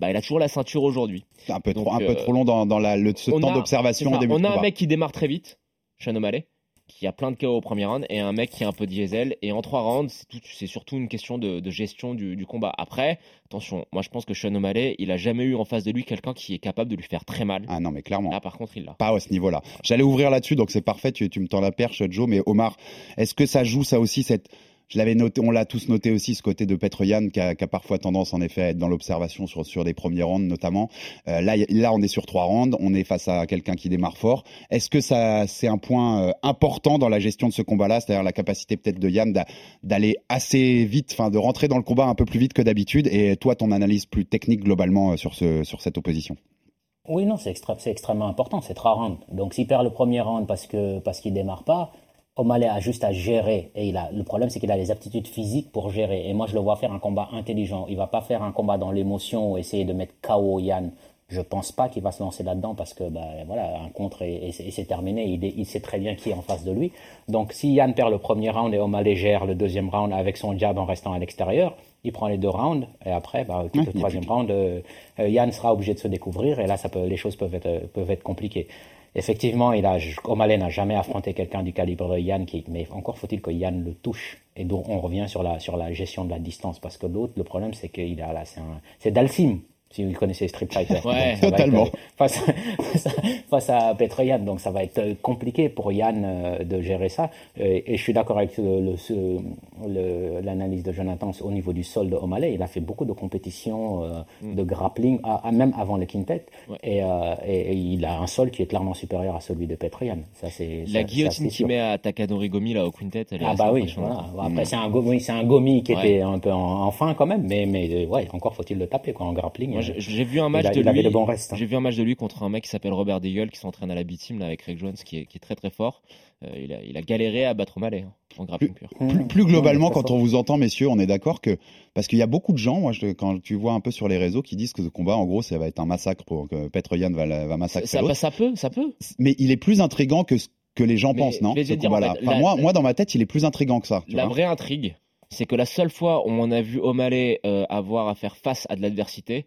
bah, il a toujours la ceinture aujourd'hui. C'est un peu Donc, trop, un peu euh, trop long dans, dans la, le, ce temps a- d'observation On a un mec qui démarre très vite, Sean O'Malley, qui a plein de KO au premier round, et un mec qui est un peu diesel. Et en trois rounds, c'est tout- c'est surtout une question de, de gestion du, du combat. Après, attention, moi je pense que Sean O'Malley, il a jamais eu en face de lui quelqu'un qui est capable de lui faire très mal. Ah non, mais clairement. Là, par contre, il l'a. Pas à ce niveau-là. J'allais ouvrir là-dessus, donc c'est parfait. Tu, tu me tends la perche, Joe. Mais Omar, est-ce que ça joue ça aussi cette on l'a tous noté aussi, ce côté de Petroyan qui qui a parfois tendance en effet à être dans l'observation sur, des premiers rounds notamment. Euh, là, là, on est sur trois rounds, on est face à quelqu'un qui démarre fort. Est-ce que ça, c'est un point euh, important dans la gestion de ce combat-là, c'est-à-dire la capacité peut-être de Yann d'a- d'aller assez vite, enfin de rentrer dans le combat un peu plus vite que d'habitude, et toi, ton analyse plus technique globalement euh, sur ce, sur cette opposition? Oui, non, c'est extrêmement important, c'est trois rounds. Donc s'il perd le premier round parce que parce qu'il démarre pas, O'Malley a juste à gérer. Et il a, le problème, c'est qu'il a les aptitudes physiques pour gérer. Et moi, je le vois faire un combat intelligent. Il va pas faire un combat dans l'émotion ou essayer de mettre KO Yann. Je pense pas qu'il va se lancer là-dedans parce que, bah, voilà, un contre et, c'est- terminé. Il, est- il sait très bien qui est en face de lui. Donc, si Yann perd le premier round et O'Malley gère le deuxième round avec son jab en restant à l'extérieur, il prend les deux rounds et après, bah, tout Ouais, le troisième round, euh, euh, Yann sera obligé de se découvrir et là, ça peut, les choses peuvent être, euh, peuvent être compliquées. Effectivement, il a, n'a jamais affronté quelqu'un du calibre de Yann, qui, mais encore faut-il que Yann le touche. Et donc, on revient sur la, sur la gestion de la distance, parce que l'autre, le problème, c'est qu'il a là, c'est Dalsim, si vous connaissez Street Fighter. Ouais, totalement. être, euh, face, à, face, Petroyan, donc ça va être euh, compliqué pour Yann euh, de gérer ça. Et je suis d'accord avec le- le- ce- le- l'analyse de Jonathan au niveau du sol de O'Malley. Il a fait beaucoup de compétitions euh, de grappling, à- à- même avant le quintet. Ouais. Et, euh, et- et il a un sol qui est clairement supérieur à celui de Petroyan. Ça, c'est, La ça, guillotine c'est qui sûr. met à Takadori Gomi là au quintet, elle est Ah assez bah oui, voilà. Après c'est un gomi, c'est un gomi qui Ouais. était un peu en, en fin quand même, mais mais ouais, encore faut-il le taper quoi en grappling. Moi, j'ai vu un match il a- de lui. hein. J'ai vu un match de lui contre un mec qui s'appelle Robert Deagle qui s'entraîne à la B-Team avec Rick Jones qui est, qui est très très fort. Euh, il, a, il a galéré à battre O'Malley hein, en grappling pur. Plus, plus globalement, quand on vous entend, messieurs, on est d'accord que parce qu'il y a beaucoup de gens, moi, je, quand tu vois un peu sur les réseaux, qui disent que ce combat, en gros, ça va être un massacre pour que Petroyan va, va massacrer Ça, ça peut, ça peut. Mais il est plus intrigant que ce que les gens Mais pensent, non ce dire, combat-là? en fait, Enfin, la- moi, moi, dans ma tête, il est plus intrigant que ça. tu La vois. vraie intrigue, c'est que la seule fois où on a vu O'Malley euh, avoir à faire face à de l'adversité,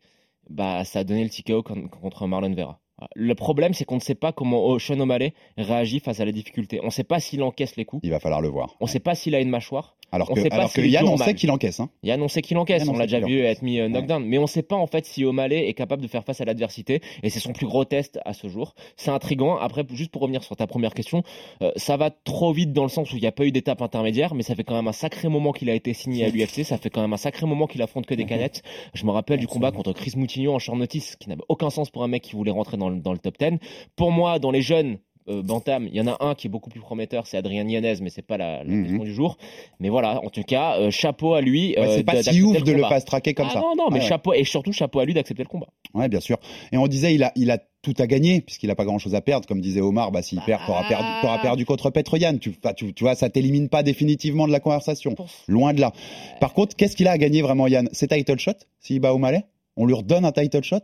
bah, ça a donné le TKO contre Marlon Vera. Le problème, c'est qu'on ne sait pas comment Sean O'Malley réagit face à la difficulté. On ne sait pas s'il encaisse les coups. Il va falloir le voir. On ne sait pas s'il a une mâchoire. Alors que, alors que Yann, on sait qu'il encaisse. Hein. Yann, on sait qu'il encaisse. on l'a déjà vu être mis euh, knockdown. Mais on ne sait pas en fait si O'Malley est capable de faire face à l'adversité. Et c'est son plus gros test à ce jour. C'est intriguant. Après, juste pour revenir sur ta première question, euh, ça va trop vite dans le sens où il n'y a pas eu d'étape intermédiaire. Mais ça fait quand même un sacré moment qu'il a été signé à l'UFC. Ça fait quand même un sacré moment qu'il affronte que des mhm. canettes. Je me rappelle du combat contre Chris Moutinho en short notice, qui n'avait aucun sens pour un mec qui voulait rentrer dans dans le top 10. Pour moi, dans les jeunes, euh, Bantam, il y en a un qui est beaucoup plus prometteur, c'est Adrien Yanez, mais c'est pas la, mhm. question du jour. Mais voilà, en tout cas, euh, chapeau à lui. Euh, c'est pas si ouf de le fast traquer comme ah ça. Non, non, mais chapeau et surtout chapeau à lui d'accepter le combat. Ouais, bien sûr. Et on disait, il a, il a tout à gagner puisqu'il a pas grand chose à perdre, comme disait Omar. Bah s'il perd, t'auras perdu, perdu contre Petroyan. Tu, tu, tu vois, ça t'élimine pas définitivement de la conversation. Loin de là. Par contre, qu'est-ce qu'il a à gagner vraiment, Yann? C'est title shot s'il bat O'Malley? On lui redonne un title shot?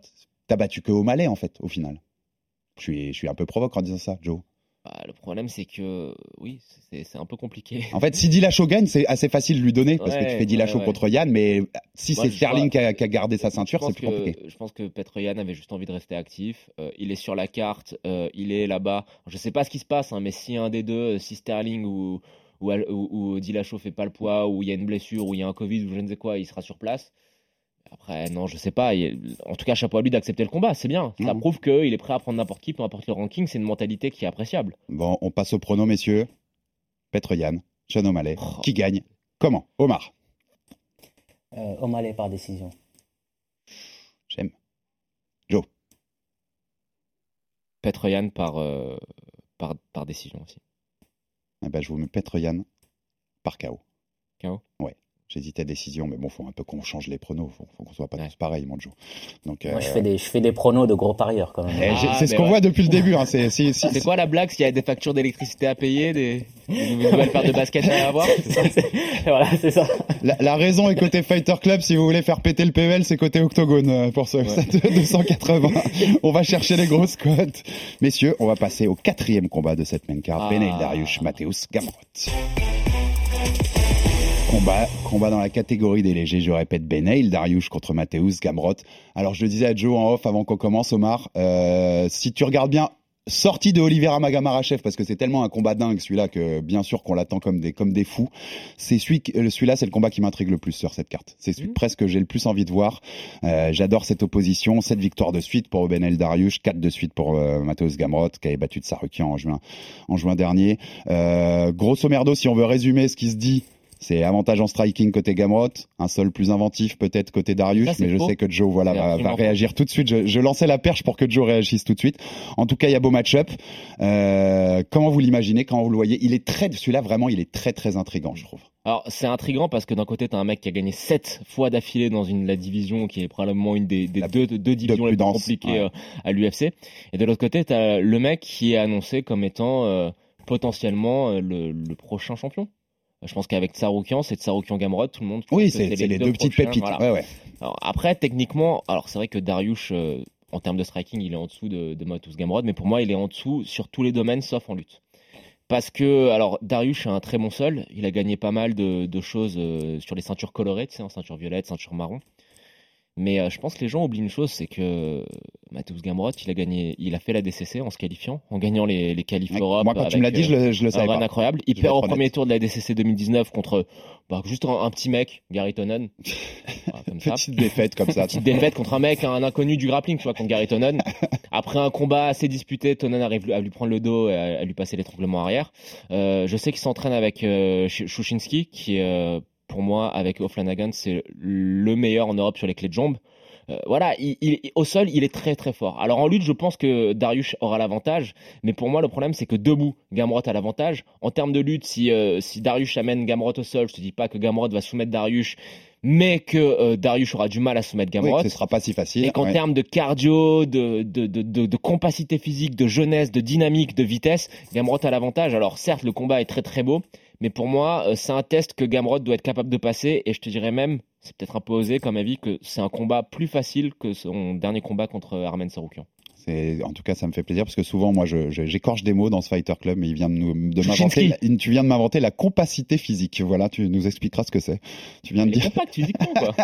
T'as battu que O'Malley en fait, au final. Je suis, je suis un peu provoque en disant ça, Joe. Bah, le problème, c'est que oui, c'est un peu compliqué. En fait, si Dillashaw gagne, c'est assez facile de lui donner parce que tu fais Dillashaw contre Yann, mais si c'est Sterling qui a, gardé sa ceinture, c'est plus compliqué. Je pense que Petr Yann avait juste envie de rester actif. Euh, il est sur la carte, euh, il est là-bas. Je sais pas ce qui se passe, hein, mais si un des deux, si Sterling ou ou, ou, ou Dillashaw fait pas le poids, ou il y a une blessure, ou il y a un Covid, ou je ne sais quoi, il sera sur place. Après, non, je sais pas. En tout cas, chapeau à lui d'accepter le combat. C'est bien. Ça mmh. prouve qu'il est prêt à prendre n'importe qui, peu importe le ranking. C'est une mentalité qui est appréciable. Bon, on passe au prono, messieurs. Petre Yann, Sean O'Malley. Oh. Qui gagne? Comment? Omar euh, O'Malley par décision. J'aime. Joe Petre Yann par, euh, par, par, décision aussi. Eh ben, je vous mets Petre Yann par KO. KO Ouais. J'hésitais à décision, mais bon, faut un peu qu'on change les pronos. Faut, faut qu'on soit pas tous pareils, mon Donc, Moi, je euh, fais des, je fais des pronos de gros parieurs quand même. Eh, ah, c'est ce qu'on voit depuis le début. Hein. C'est quoi la blague S'il y a des factures d'électricité à payer, des, des nouvelles paires de baskets à avoir Voilà, c'est ça. La, raison est côté Fighter Club. Si vous voulez faire péter le PVL, c'est côté Octogone euh, pour ce 280. on va chercher les grosses cotes. Messieurs, on va passer au quatrième combat de cette main card. Ah. Darius, Mateusz Gamrot. Combat, combat dans la catégorie des légers, je répète, Benail, Darius contre Mateusz Gamrot. Alors je le disais à Joe en off avant qu'on commence, Omar, euh, si tu regardes bien, sorti de Oliveira Magamarachev parce que c'est tellement un combat dingue celui-là que bien sûr qu'on l'attend comme des comme des fous. C'est celui celui-là c'est le combat qui m'intrigue le plus sur cette carte. C'est celui mmh. presque que j'ai le plus envie de voir. Euh, j'adore cette opposition, cette victoire de suite pour Benel Darius, quatre de suite pour euh, Mateusz Gamrot qui avait battu de Sarukian en juin en juin dernier. Euh, grosso merdo si on veut résumer ce qui se dit c'est avantage en striking côté Gamrot, un sol plus inventif peut-être côté Darius, mais je sais que Joe voilà va, réagir tout de suite. Je, lançais la perche pour que Joe réagisse tout de suite. En tout cas, il y a beau match-up. Euh, comment vous l'imaginez, comment vous le voyez? Il est très, celui-là vraiment, il est très très intrigant, je trouve. Alors c'est intrigant parce que d'un côté tu as un mec qui a gagné 7 fois d'affilée dans une la division qui est probablement une des, deux, deux, divisions les plus compliquées euh, à l'UFC et de l'autre côté tu as le mec qui est annoncé comme étant euh, potentiellement le, prochain champion. Je pense qu'avec Tsaroukian, c'est Tsaroukian Gamrot, tout le monde. Oui, c'est les, deux, petites pépites. après, techniquement, alors c'est vrai que Darius, euh, en termes de striking, il est en dessous de, de Motus Gamrot, mais pour moi, il est en dessous sur tous les domaines sauf en lutte. Parce que, alors, Darius a un très bon sol. Il a gagné pas mal de, choses euh, sur les ceintures colorées, tu sais, en ceinture violette, ceinture marron. Mais euh, je pense que les gens oublient une chose, c'est que Mateusz Gamrot, il a gagné, il a fait la DCC en se qualifiant, en gagnant les, les qualifs Europe. Moi, quand tu me l'as dit, je le, je le savais un incroyable. Il perd au premier tour de la DCC 2019 contre bah, juste un, petit mec, Gary Tonnen. Petite défaite comme ça. Petite défaite contre un mec, un inconnu du grappling, tu vois, contre Gary Tonnen. Après un combat assez disputé, Tonnen arrive à lui prendre le dos et à, lui passer l'étranglement arrière. Euh, je sais qu'il s'entraîne avec euh, Shushinsky, qui est euh, pour moi, avec O'Flanagan, c'est le meilleur en Europe sur les clés de jambes. Euh, voilà, il, au sol, il est très très fort. Alors en lutte, je pense que Darius aura l'avantage, mais pour moi, le problème, c'est que debout, Gamrot a l'avantage. En termes de lutte, si, euh, si Darius amène Gamrot au sol, je te dis pas que Gamrot va soumettre Darius, mais que euh, Darius aura du mal à soumettre Gamrot. Oui, ce sera pas si facile. Et qu'en termes de cardio, de, de, de, de, de compacité physique, de jeunesse, de dynamique, de vitesse, Gamrot a l'avantage. Alors certes, le combat est très très beau, mais pour moi, euh, c'est un test que Gamrot doit être capable de passer. Et je te dirais même, c'est peut-être un peu osé comme avis, que c'est un combat plus facile que son dernier combat contre Armen Saroukian. C'est, en tout cas, ça me fait plaisir parce que souvent, moi, j'écorche des mots dans ce Fighter Club, mais il vient de, nous, de m'inventer. Tu viens de m'inventer la compacité physique. Voilà, tu nous expliqueras ce que c'est. Tu viens de dire physiquement, quoi.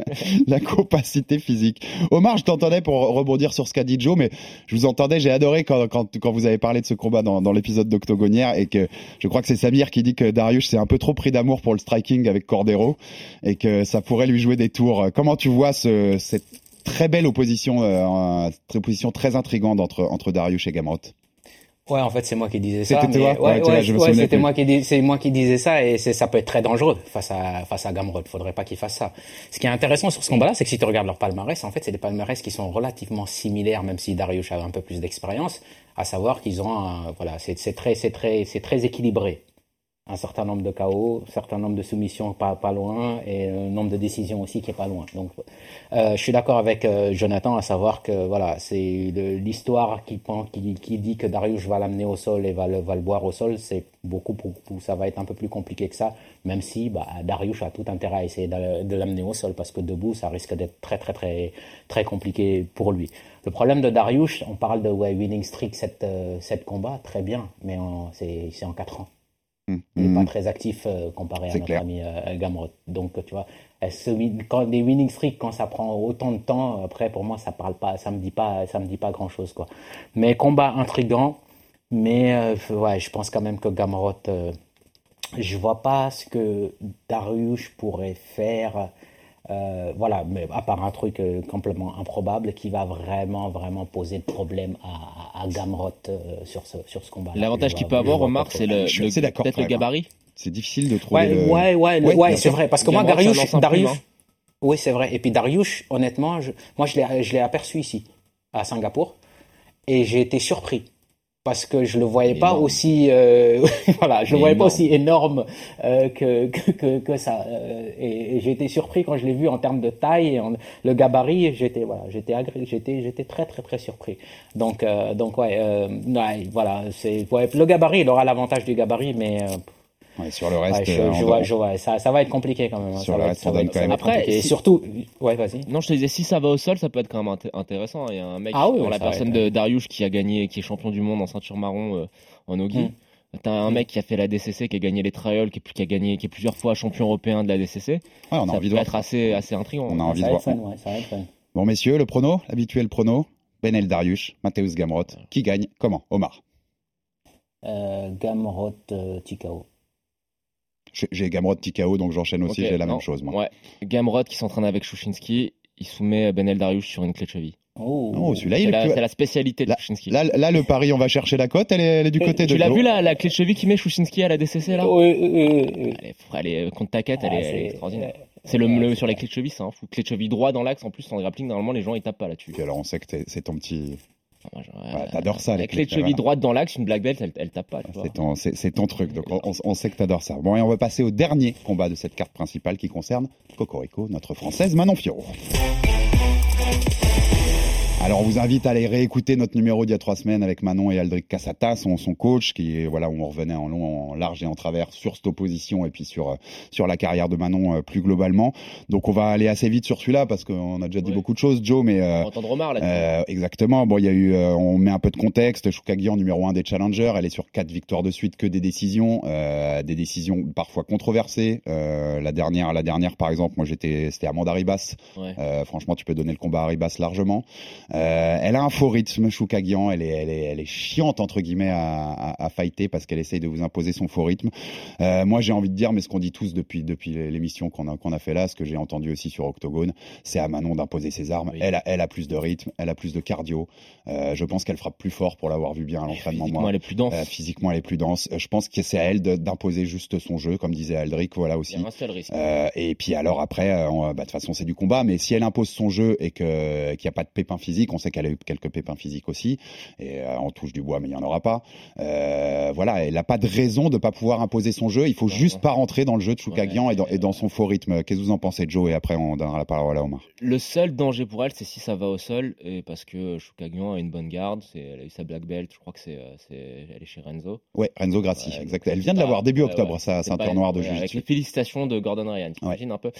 la compacité physique. Omar, je t'entendais pour rebondir sur ce qu'a dit Joe, mais je vous entendais, j'ai adoré quand, quand, quand vous avez parlé de ce combat dans, dans l'épisode d'Octogonière et que je crois que c'est Samir qui dit que Darius s'est un peu trop pris d'amour pour le striking avec Cordero et que ça pourrait lui jouer des tours. Comment tu vois ce, cette très belle opposition, euh, cette opposition très intrigante entre, entre Darius et Gamrot Ouais, en fait, c'est moi qui disais ça. C'était toi? Ouais, Ouais, ouais, ouais, c'était moi qui dis- c'est moi qui disais ça et c'est, ça peut être très dangereux face à, face à Gamrot. Faudrait pas qu'il fasse ça. Ce qui est intéressant sur ce combat-là, c'est que si tu regardes leur palmarès, en fait, c'est des palmarès qui sont relativement similaires, même si Darius a un peu plus d'expérience, à savoir qu'ils ont un, voilà, c'est, c'est très, c'est très, c'est très équilibré. Un certain nombre de KO, un certain nombre de soumissions pas, loin et un nombre de décisions aussi qui est pas loin. Donc, euh, je suis d'accord avec euh, Jonathan à savoir que voilà, c'est l'histoire qui, dit que Darius va l'amener au sol et va le, boire au sol, c'est beaucoup, beaucoup, ça va être un peu plus compliqué que ça, même si bah, Darius a tout intérêt à essayer de, l'amener au sol parce que debout, ça risque d'être très, très, très, très compliqué pour lui. Le problème de Darius, on parle de ouais, winning streak, cette, euh, cette combat, très bien, mais c'est en 4 ans. Il n'est pas très actif euh, comparé à notre clair. ami euh, Gamrot. Donc, tu vois, win- quand des winning streaks, quand ça prend autant de temps, après, pour moi, ça parle pas, ça me dit pas, ça me dit pas grand chose, quoi. Mais combat intrigant, mais euh, ouais, je pense quand même que Gamrot, euh, je vois pas ce que Darius pourrait faire. Euh, voilà, mais à part un truc euh, complètement improbable qui va vraiment, vraiment poser de problème à, à, à Gamrot euh, sur ce, sur ce combat. L'avantage qu'il peut avoir, Omar, c'est le, peut-être le même. gabarit. C'est difficile de trouver Ouais, le... ouais, ouais, c'est vrai. Parce que moi, Darius, Darius, hein. oui, c'est vrai. Et puis Darius, honnêtement, je, moi, je l'ai, je l'ai aperçu ici, à Singapour, et j'ai été surpris. Parce que je le voyais pas Énorme. aussi, euh, voilà, je le voyais pas Énorme. aussi énorme euh, que, que, que, que ça. Euh, et et j'ai été surpris quand je l'ai vu en termes de taille, et en, le gabarit. J'étais, voilà, j'étais agré- j'étais, j'étais très, très, très surpris. Donc, euh, donc ouais, euh, ouais, voilà, c'est, ouais, le gabarit, il aura l'avantage du gabarit, mais euh, Ouais, sur le reste, Ouais, je, euh, je on vois, doit- je vois. Ça, ça va être compliqué quand même. hein. Sur ça le reste, être, ça va être- quand même Après. Et surtout, ouais, vas-y. Non, je te disais, si ça va au sol, ça peut être quand même inté- intéressant. Il y a un mec, Ah oui, la personne être- de Darius qui a gagné, qui est champion du monde en ceinture marron euh, en Ogi. Mm. T'as un mec qui a fait la DCC, qui a gagné les trials, qui, a gagné, qui est plusieurs fois champion européen de la DCC. Ouais, on a ça envie de peut voir. être assez, assez intriguant. On a envie ça de va voir. être fun, ouais, ça va être fun. Bon, messieurs, le prono, l'habituel prono. Benel Darius, Mateusz Gamrot. Qui gagne Comment? Omar Euh, Gamrot, euh, Tikao. J'ai- Gamrot TKO, donc j'enchaîne aussi, j'ai la non, même chose. Moi. Ouais. Gamrot qui s'entraîne avec Chouchinski, il soumet Benel Darius sur une clé de cheville. Oh, Oh, celui-là, il C'est est la, plus- c'est la spécialité de Chouchinski. Là, là, le pari, on va chercher la cote, elle est, elle est du côté de tu l'as vu la, la clé de cheville qui met Chouchinski à la DCC là Oui, oui, oui, elle est, elle est contre ta quête, elle, Ah, est, elle est c'est- extraordinaire. euh, C'est le, sur les clés de cheville, un fou. Clé de cheville droit dans l'axe en plus en grappling, normalement les gens ils tapent pas là-dessus. Alors, on sait que t'es- c'est ton petit. Voilà, euh, t'adores ça, les La clé de clés, cheville voilà. droite dans l'axe, une black belt, elle, elle tape pas. vois. C'est ton, truc, donc on, on- on sait que t'adores ça. Bon, et on va passer au dernier combat de cette carte principale qui concerne Cocorico, notre française Manon Fiorot. Alors, on vous invite à aller réécouter notre numéro d'il y a trois semaines avec Manon et Aldric Cassata, son, son coach, qui voilà, où on revenait en long, en large et en travers sur cette opposition et puis sur, euh, sur la carrière de Manon euh, plus globalement. Donc, on va aller assez vite sur celui-là parce qu'on a déjà dit Ouais. beaucoup de choses, Joe, mais, euh, On va entendre Omar là. euh, exactement. Bon, il y a eu, euh, on met un peu de contexte. Choukagi en numéro un des challengers. Elle est sur quatre victoires de suite, que des décisions, des décisions parfois controversées. La dernière, la dernière, par exemple, moi j'étais, c'était Amanda Ribas. Ouais. Franchement, tu peux donner le combat à Ribas largement. Euh, elle a un faux rythme, Choukagian. Elle est, elle est, elle est chiante entre guillemets à, à, à fighter parce qu'elle essaye de vous imposer son faux rythme. Euh, moi, j'ai envie de dire, mais ce qu'on dit tous depuis depuis l'émission qu'on a qu'on a fait là, ce que j'ai entendu aussi sur Octogone, c'est à Manon d'imposer ses armes. Oui. Elle a, elle a plus de rythme, elle a plus de cardio. Euh, je pense qu'elle frappe plus fort pour l'avoir vu bien à l'entraînement. Physiquement, moi. elle est plus dense. Euh, physiquement, elle est plus dense. Euh, Je pense que c'est à elle d'imposer juste son jeu, comme disait Aldric. Voilà aussi. Il y a un seul risque. Euh, et puis alors après, euh, bah, de toute façon c'est du combat, mais si elle impose son jeu et qu'il n'y a pas de pépins physiques, on sait qu'elle a eu quelques pépins physiques aussi, et euh, on touche du bois, mais il n'y en aura pas. Euh, voilà, elle n'a pas de raison de pas pouvoir imposer son jeu. Il faut juste pas rentrer dans le jeu de Choukagian Ouais, et, dans, et son faux rythme. Qu'est-ce que vous en pensez, Joe Et après on donnera la parole à Omar. Le seul danger pour elle, c'est si ça va au sol, et parce que Choukagian a une bonne garde, elle a eu sa black belt, je crois que c'est, euh, elle est chez Renzo. Ouais, Renzo Grassi, exact. Elle vient de l'avoir début octobre, sa C'est ceinture noire de ouais, Avec les félicitations de Gordon Ryan, t'imagines un peu.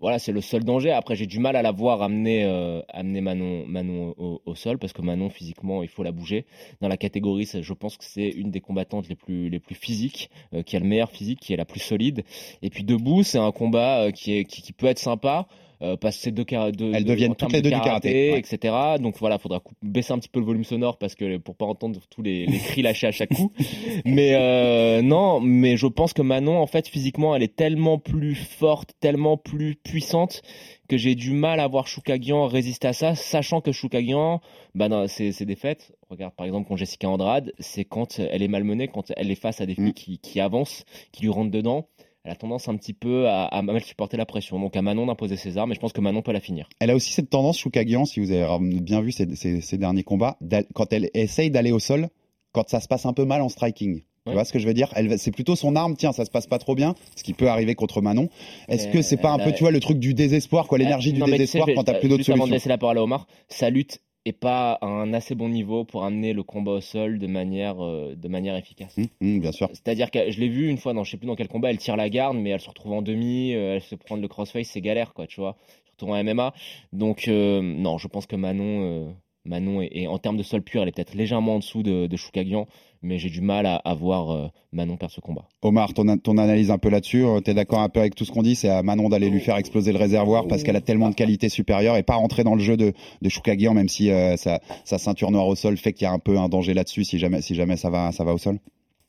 Voilà, c'est le seul danger. Après, j'ai du mal à la voir amener, amener Manon, Manon au, sol parce que Manon physiquement il faut la bouger. Dans la catégorie, je pense que c'est une des combattantes les plus les plus physiques, euh, qui a le meilleur physique, qui est la plus solide. Et puis debout, c'est un combat euh, qui est qui, peut être sympa. Euh, parce que c'est deux, deux, elles deviennent toutes les deux du karaté, etc. Donc voilà, faudra baisser un petit peu le volume sonore parce que pour pas entendre tous les, les cris lâchés à chaque coup. mais euh, non, mais je pense que Manon, en fait, physiquement, elle est tellement plus forte, tellement plus puissante que j'ai du mal à voir Shukagian résister à ça, sachant que Shukagian, bah ses, ses défaites, regarde par exemple contre Jessica Andrade, c'est quand elle est malmenée, quand elle est face à des filles mm. qui, qui avancent, qui lui rentrent dedans elle a tendance un petit peu à, à, mal supporter la pression. Donc à Manon d'imposer ses armes, et je pense que Manon peut la finir. Elle a aussi cette tendance, Shukagian, si vous avez bien vu ses, derniers combats, quand elle essaye d'aller au sol, quand ça se passe un peu mal en striking. Tu vois ce que je veux dire? C'est plutôt son arme, tiens, ça se passe pas trop bien, ce qui peut arriver contre Manon. Est-ce que c'est pas un peu, tu vois, le truc du désespoir, quoi, l'énergie du désespoir quand t'as plus d'autres solutions Avant de laisser la parole à Omar, sa lutte pas à un assez bon niveau pour amener le combat au sol de manière, euh, de manière efficace. Mmh, mmh, bien sûr. C'est-à-dire que je l'ai vu une fois dans je sais plus dans quel combat, elle tire la garde, mais elle se retrouve en demi, euh, elle se prend le crossface, c'est galère, quoi, tu vois. Surtout en MMA. Donc, euh, non, je pense que Manon, Manon est, en termes de sol pur, elle est peut-être légèrement en dessous de, de Shukagian mais j'ai du mal à, voir euh, Manon perdre ce combat. Omar, ton, ton analyse un peu là-dessus, euh, tu es d'accord un peu avec tout ce qu'on dit C'est à Manon d'aller lui faire exploser le réservoir parce qu'elle a tellement de qualités supérieures et pas rentrer dans le jeu de, de Shukagian, même si euh, sa, ceinture noire au sol fait qu'il y a un peu un danger là-dessus si jamais, si jamais ça, va, ça va au sol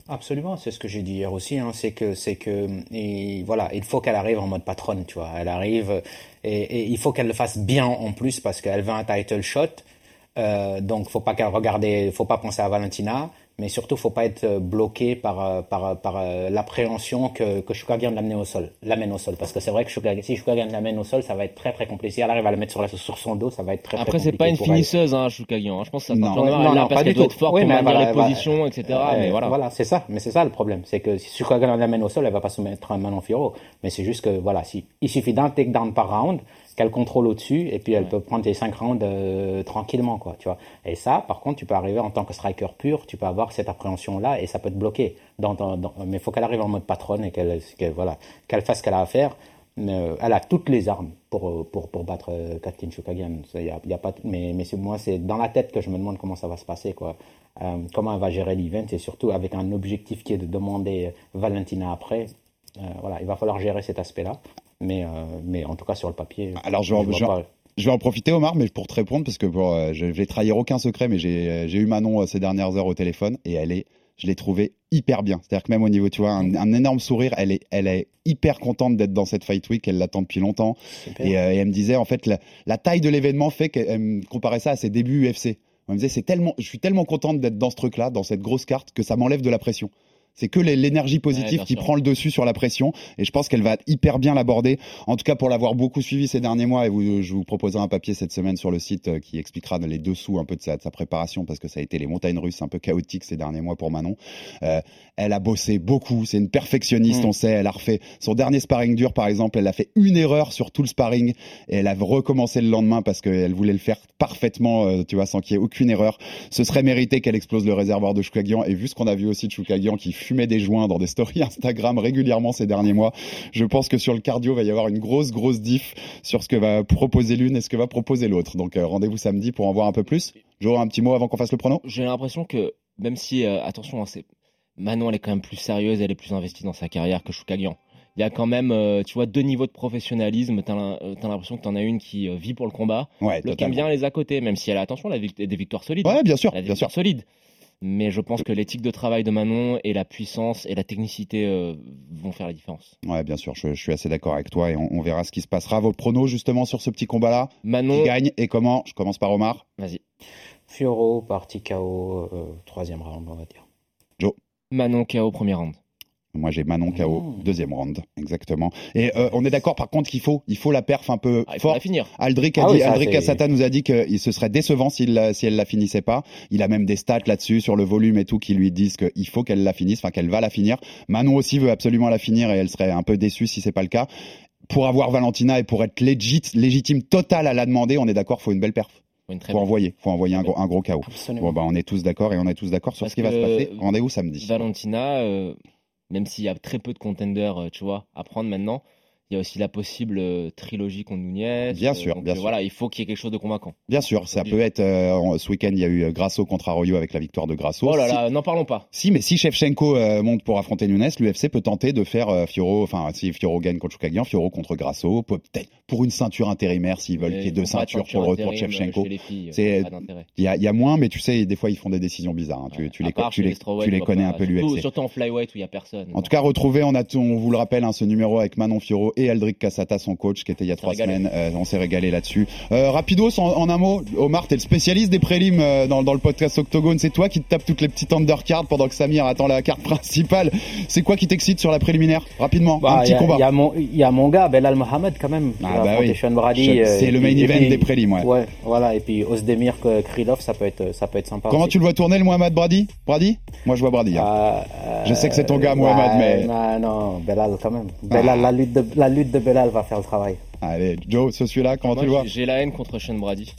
Absolument, c'est ce que j'ai dit hier aussi. Hein, c'est que c'est que voilà, il faut qu'elle arrive en mode patronne, tu vois. Elle arrive et, et il faut qu'elle le fasse bien en plus parce qu'elle veut un title shot. Euh, donc faut pas qu'elle regarde, faut pas penser à Valentina mais surtout, faut pas être euh, bloqué par, euh, par, euh, par l'appréhension que, que Shukagian l'amène au sol, l'amène au sol. Parce que c'est vrai que Shukagian, si Shukagian l'amène au sol, ça va être très très compliqué. Si elle arrive à le mettre sur, la, sur son dos, ça va être très Après, très compliqué. Après, c'est pas une finisseuse, hein, Shukagian. Hein. Je pense que ça non, non, non, parce qu'elle doit être forte oui, pour maintenir les positions, etc. mais voilà. Voilà, c'est ça. Mais c'est ça le problème. C'est que si Shukagian l'amène au sol, elle va pas se mettre un Manon Firo. Mais c'est juste que, voilà, si, il suffit d'un takedown par round, qu'elle contrôle au-dessus et puis elle peut prendre tes 5 rounds euh, tranquillement quoi tu vois et ça par contre tu peux arriver en tant que striker pur tu peux avoir cette appréhension là et ça peut te bloquer dans, dans, mais il faut qu'elle arrive en mode patronne et qu'elle voilà qu'elle fasse ce qu'elle a à faire euh, elle a toutes les armes pour, euh, pour, pour battre Kathleen Shukagian. Y a, y a pas, mais mais moi, c'est dans la tête que je me demande comment ça va se passer. Quoi. comment elle va gérer l'event et surtout avec un objectif qui est de demander Valentina après. voilà, il va falloir gérer cet aspect-là. Mais, euh, mais en tout cas, sur le papier. Alors, je, je, je, vais en profiter, Omar, mais pour te répondre, parce que pour, euh, je vais trahir aucun secret, mais j'ai eu Manon euh, ces dernières heures au téléphone et elle est, je l'ai trouvée hyper bien. C'est-à-dire que même au niveau, tu vois, un, énorme sourire, elle est, elle est hyper contente d'être dans cette Fight Week, elle l'attend depuis longtemps. Et, elle me disait, en fait, la, taille de l'événement fait qu'elle me comparait ça à ses débuts UFC. Elle me disait, c'est tellement, je suis tellement contente d'être dans ce truc-là, dans cette grosse carte, que ça m'enlève de la pression. C'est que l'énergie positive qui prend le dessus sur la pression. Et je pense qu'elle va hyper bien l'aborder. En tout cas, pour l'avoir beaucoup suivi ces derniers mois, et vous, je vous proposerai un papier cette semaine sur le site euh, qui expliquera les dessous un peu de sa, de sa préparation, parce que ça a été les montagnes russes un peu chaotiques ces derniers mois pour Manon. Euh, elle a bossé beaucoup. C'est une perfectionniste, mm. on sait. Elle a refait son dernier sparring dur, par exemple. Elle a fait une erreur sur tout le sparring et elle a recommencé le lendemain parce qu'elle voulait le faire parfaitement, euh, tu vois, sans qu'il y ait aucune erreur. Ce serait mérité qu'elle explose le réservoir de Shukagian. Et vu ce qu'on a vu aussi de Shukagian qui fumait des joints dans des stories Instagram régulièrement ces derniers mois. Je pense que sur le cardio, il va y avoir une grosse, grosse diff sur ce que va proposer l'une et ce que va proposer l'autre. Donc euh, rendez-vous samedi pour en voir un peu plus. J'aurai un petit mot avant qu'on fasse le prono? J'ai l'impression que, même si, euh, attention, hein, c'est... Manon, elle est quand même plus sérieuse, elle est plus investie dans sa carrière que Choukagian. Il y a quand même, euh, tu vois, deux niveaux de professionnalisme. Tu as l'impression que tu en as une qui vit pour le combat, ouais, l'autre qui aime bien les à côté, même si elle a, attention, elle a des victoires solides. Ouais, bien sûr. Elle a des bien victoires sûr. solides mais je pense que l'éthique de travail de Manon et la puissance et la technicité euh, vont faire la différence. Ouais, bien sûr, je, suis assez d'accord avec toi et on, verra ce qui se passera. Vos pronos justement sur ce petit combat-là Manon qui gagne et comment? Je commence par Omar. Vas-y. Fioro, partie KO, euh, troisième round, on va dire. Joe. Manon KO, premier round. Moi, j'ai Manon KO, mmh. deuxième round, exactement. Et euh, on est d'accord, par contre, qu'il faut, il faut la perf un peu ah. La finir. Aldric a ah dit, Aldric Assata nous a dit qu'il se serait décevant si elle la finissait pas. Il a même des stats là-dessus sur le volume et tout qui lui disent qu'il faut qu'elle la finisse, enfin qu'elle va la finir. Manon aussi veut absolument la finir et elle serait un peu déçue si c'est pas le cas. Pour avoir Valentina et pour être légitime totale à la demander, on est d'accord, faut une belle perf. Faut envoyer, faut envoyer un gros, un gros chaos. Bon bah on est tous d'accord et on est tous d'accord sur ce qui va se passer. Rendez-vous samedi. Valentina, euh, même s'il y a très peu de contenders, euh, tu vois, à prendre maintenant, Il y a aussi la possible euh, trilogie contre Nunez. Bien Euh, sûr, donc, bien euh, sûr. Voilà, il faut qu'il y ait quelque chose de convaincant. Bien sûr, ça peut être. ce week-end, il y a eu Grasso contre Arroyo avec la victoire de Grasso. Oh là Si- là, n'en parlons pas. Si, mais si Shevchenko monte pour affronter Nunes, l'UFC peut tenter de faire Fioro, enfin si Fioro gagne contre Choukagian, Fioro contre Grasso, peut- peut-être pour une ceinture intérimaire s'ils veulent qu'il y ait deux ceintures ceinture pour le retour de Shevchenko. C'est-. Il y a, il y a moins, mais tu sais, des fois ils font des décisions bizarres. hein. Tu, les, part tu tu connais un peu l'UFC. Surtout en flyweight où il y a personne. En tout cas, retrouvez, on, a, on vous le rappelle, hein, ce numéro avec Manon Fioro et Aldric Cassata, son coach, qui était il y a trois régalé. semaines. Euh, on s'est régalé là-dessus. Euh, rapidos, en, en un mot, Omar, t'es le spécialiste des prélims euh, dans, dans le podcast Octogone. C'est toi qui te tapes toutes les petites undercards pendant que Samir attend la carte principale. C'est quoi qui t'excite sur la préliminaire Rapidement, Bah, un petit y a- combat. Il y, a mon- il y a mon gars, Belal Mohamed, quand même. Ah, bah oui. C'est le main et event puis- des prélims, ouais. Ouais, voilà. Et puis Osdemir Krylov, ça peut être, ça peut être sympa. Comment aussi. tu le vois tourner, le Mohamed Brady? Brady? Moi, je vois Brady. hein. Euh, Je sais que c'est ton gars, Mohamed, mais- Non, non, Belal quand même. Belal, Ah. la, lutte de, la lutte de Belal va faire le travail. Allez, Joe, ce celui-là, comment Moi, tu le vois j'ai- la haine contre Sean Brady.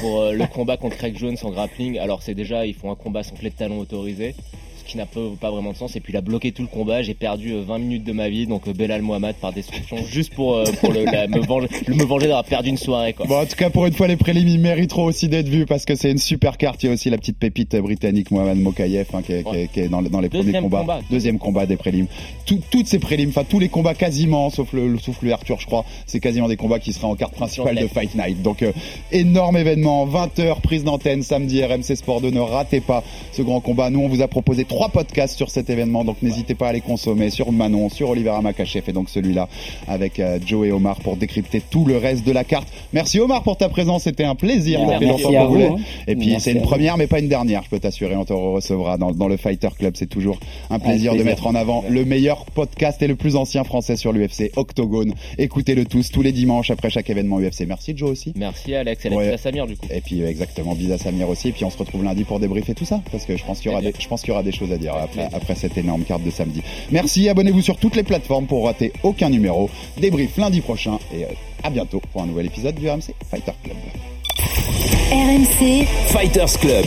Pour euh, le combat contre Craig Jones en grappling, alors c'est déjà, ils font un combat sans clé de talon autorisé, qui n'a pas, vraiment de sens. Et puis il a bloqué tout le combat, j'ai perdu euh, 20 minutes de ma vie, donc euh, Belal Mohamed par destruction, juste pour, euh, pour le, la- me venger, me venger d'avoir perdu une soirée. Quoi. Bon, en tout cas, pour une fois, les prélims, ils mériteront aussi d'être vus parce que c'est une super carte. Il y a aussi la petite pépite britannique, Mohamed Mokayev, hein, qui, est, qui est- qui est dans, dans les premiers combats. combat. Deuxième combat des prélims. Tout- toutes ces prélims, enfin, tous les combats quasiment, sauf le, Arthur, je crois, c'est quasiment des combats qui seraient en carte principale de Fight Night. Donc, euh, énorme événement. 20h, prise d'antenne, samedi, RMC Sport 2. Ne ratez pas ce grand combat. Nous, on vous a proposé trois podcasts sur cet événement. Donc, n'hésitez pas à les consommer sur Manon, sur Olivera Makachev et donc celui-là avec euh, Joe et Omar pour décrypter tout le reste de la carte. Merci Omar pour ta présence. C'était un plaisir. Ça fait Merci longtemps à qu'on vous, voulait. hein. Et puis, c'est une à première, mais pas une dernière. Je peux t'assurer. On te recevra dans, dans le Fighter Club. C'est toujours un plaisir, de plaisir. mettre en avant le meilleur podcast et le plus ancien français sur l'UFC, Octogone. Écoutez-le tous, tous les dimanches après chaque événement UFC. Merci Joe aussi. Merci Alex, Alex Ouais. Samir du coup. Et puis exactement, bis à Samir aussi. Et puis on se retrouve lundi pour débriefer tout ça, parce que je pense qu'il y aura, Très des, je pense qu'il y aura des choses à dire après, après cette énorme carte de samedi. Merci, abonnez-vous sur toutes les plateformes pour rater aucun numéro. Débrief lundi prochain et euh, à bientôt pour un nouvel épisode du RMC Fighter Club. RMC Fighters Club.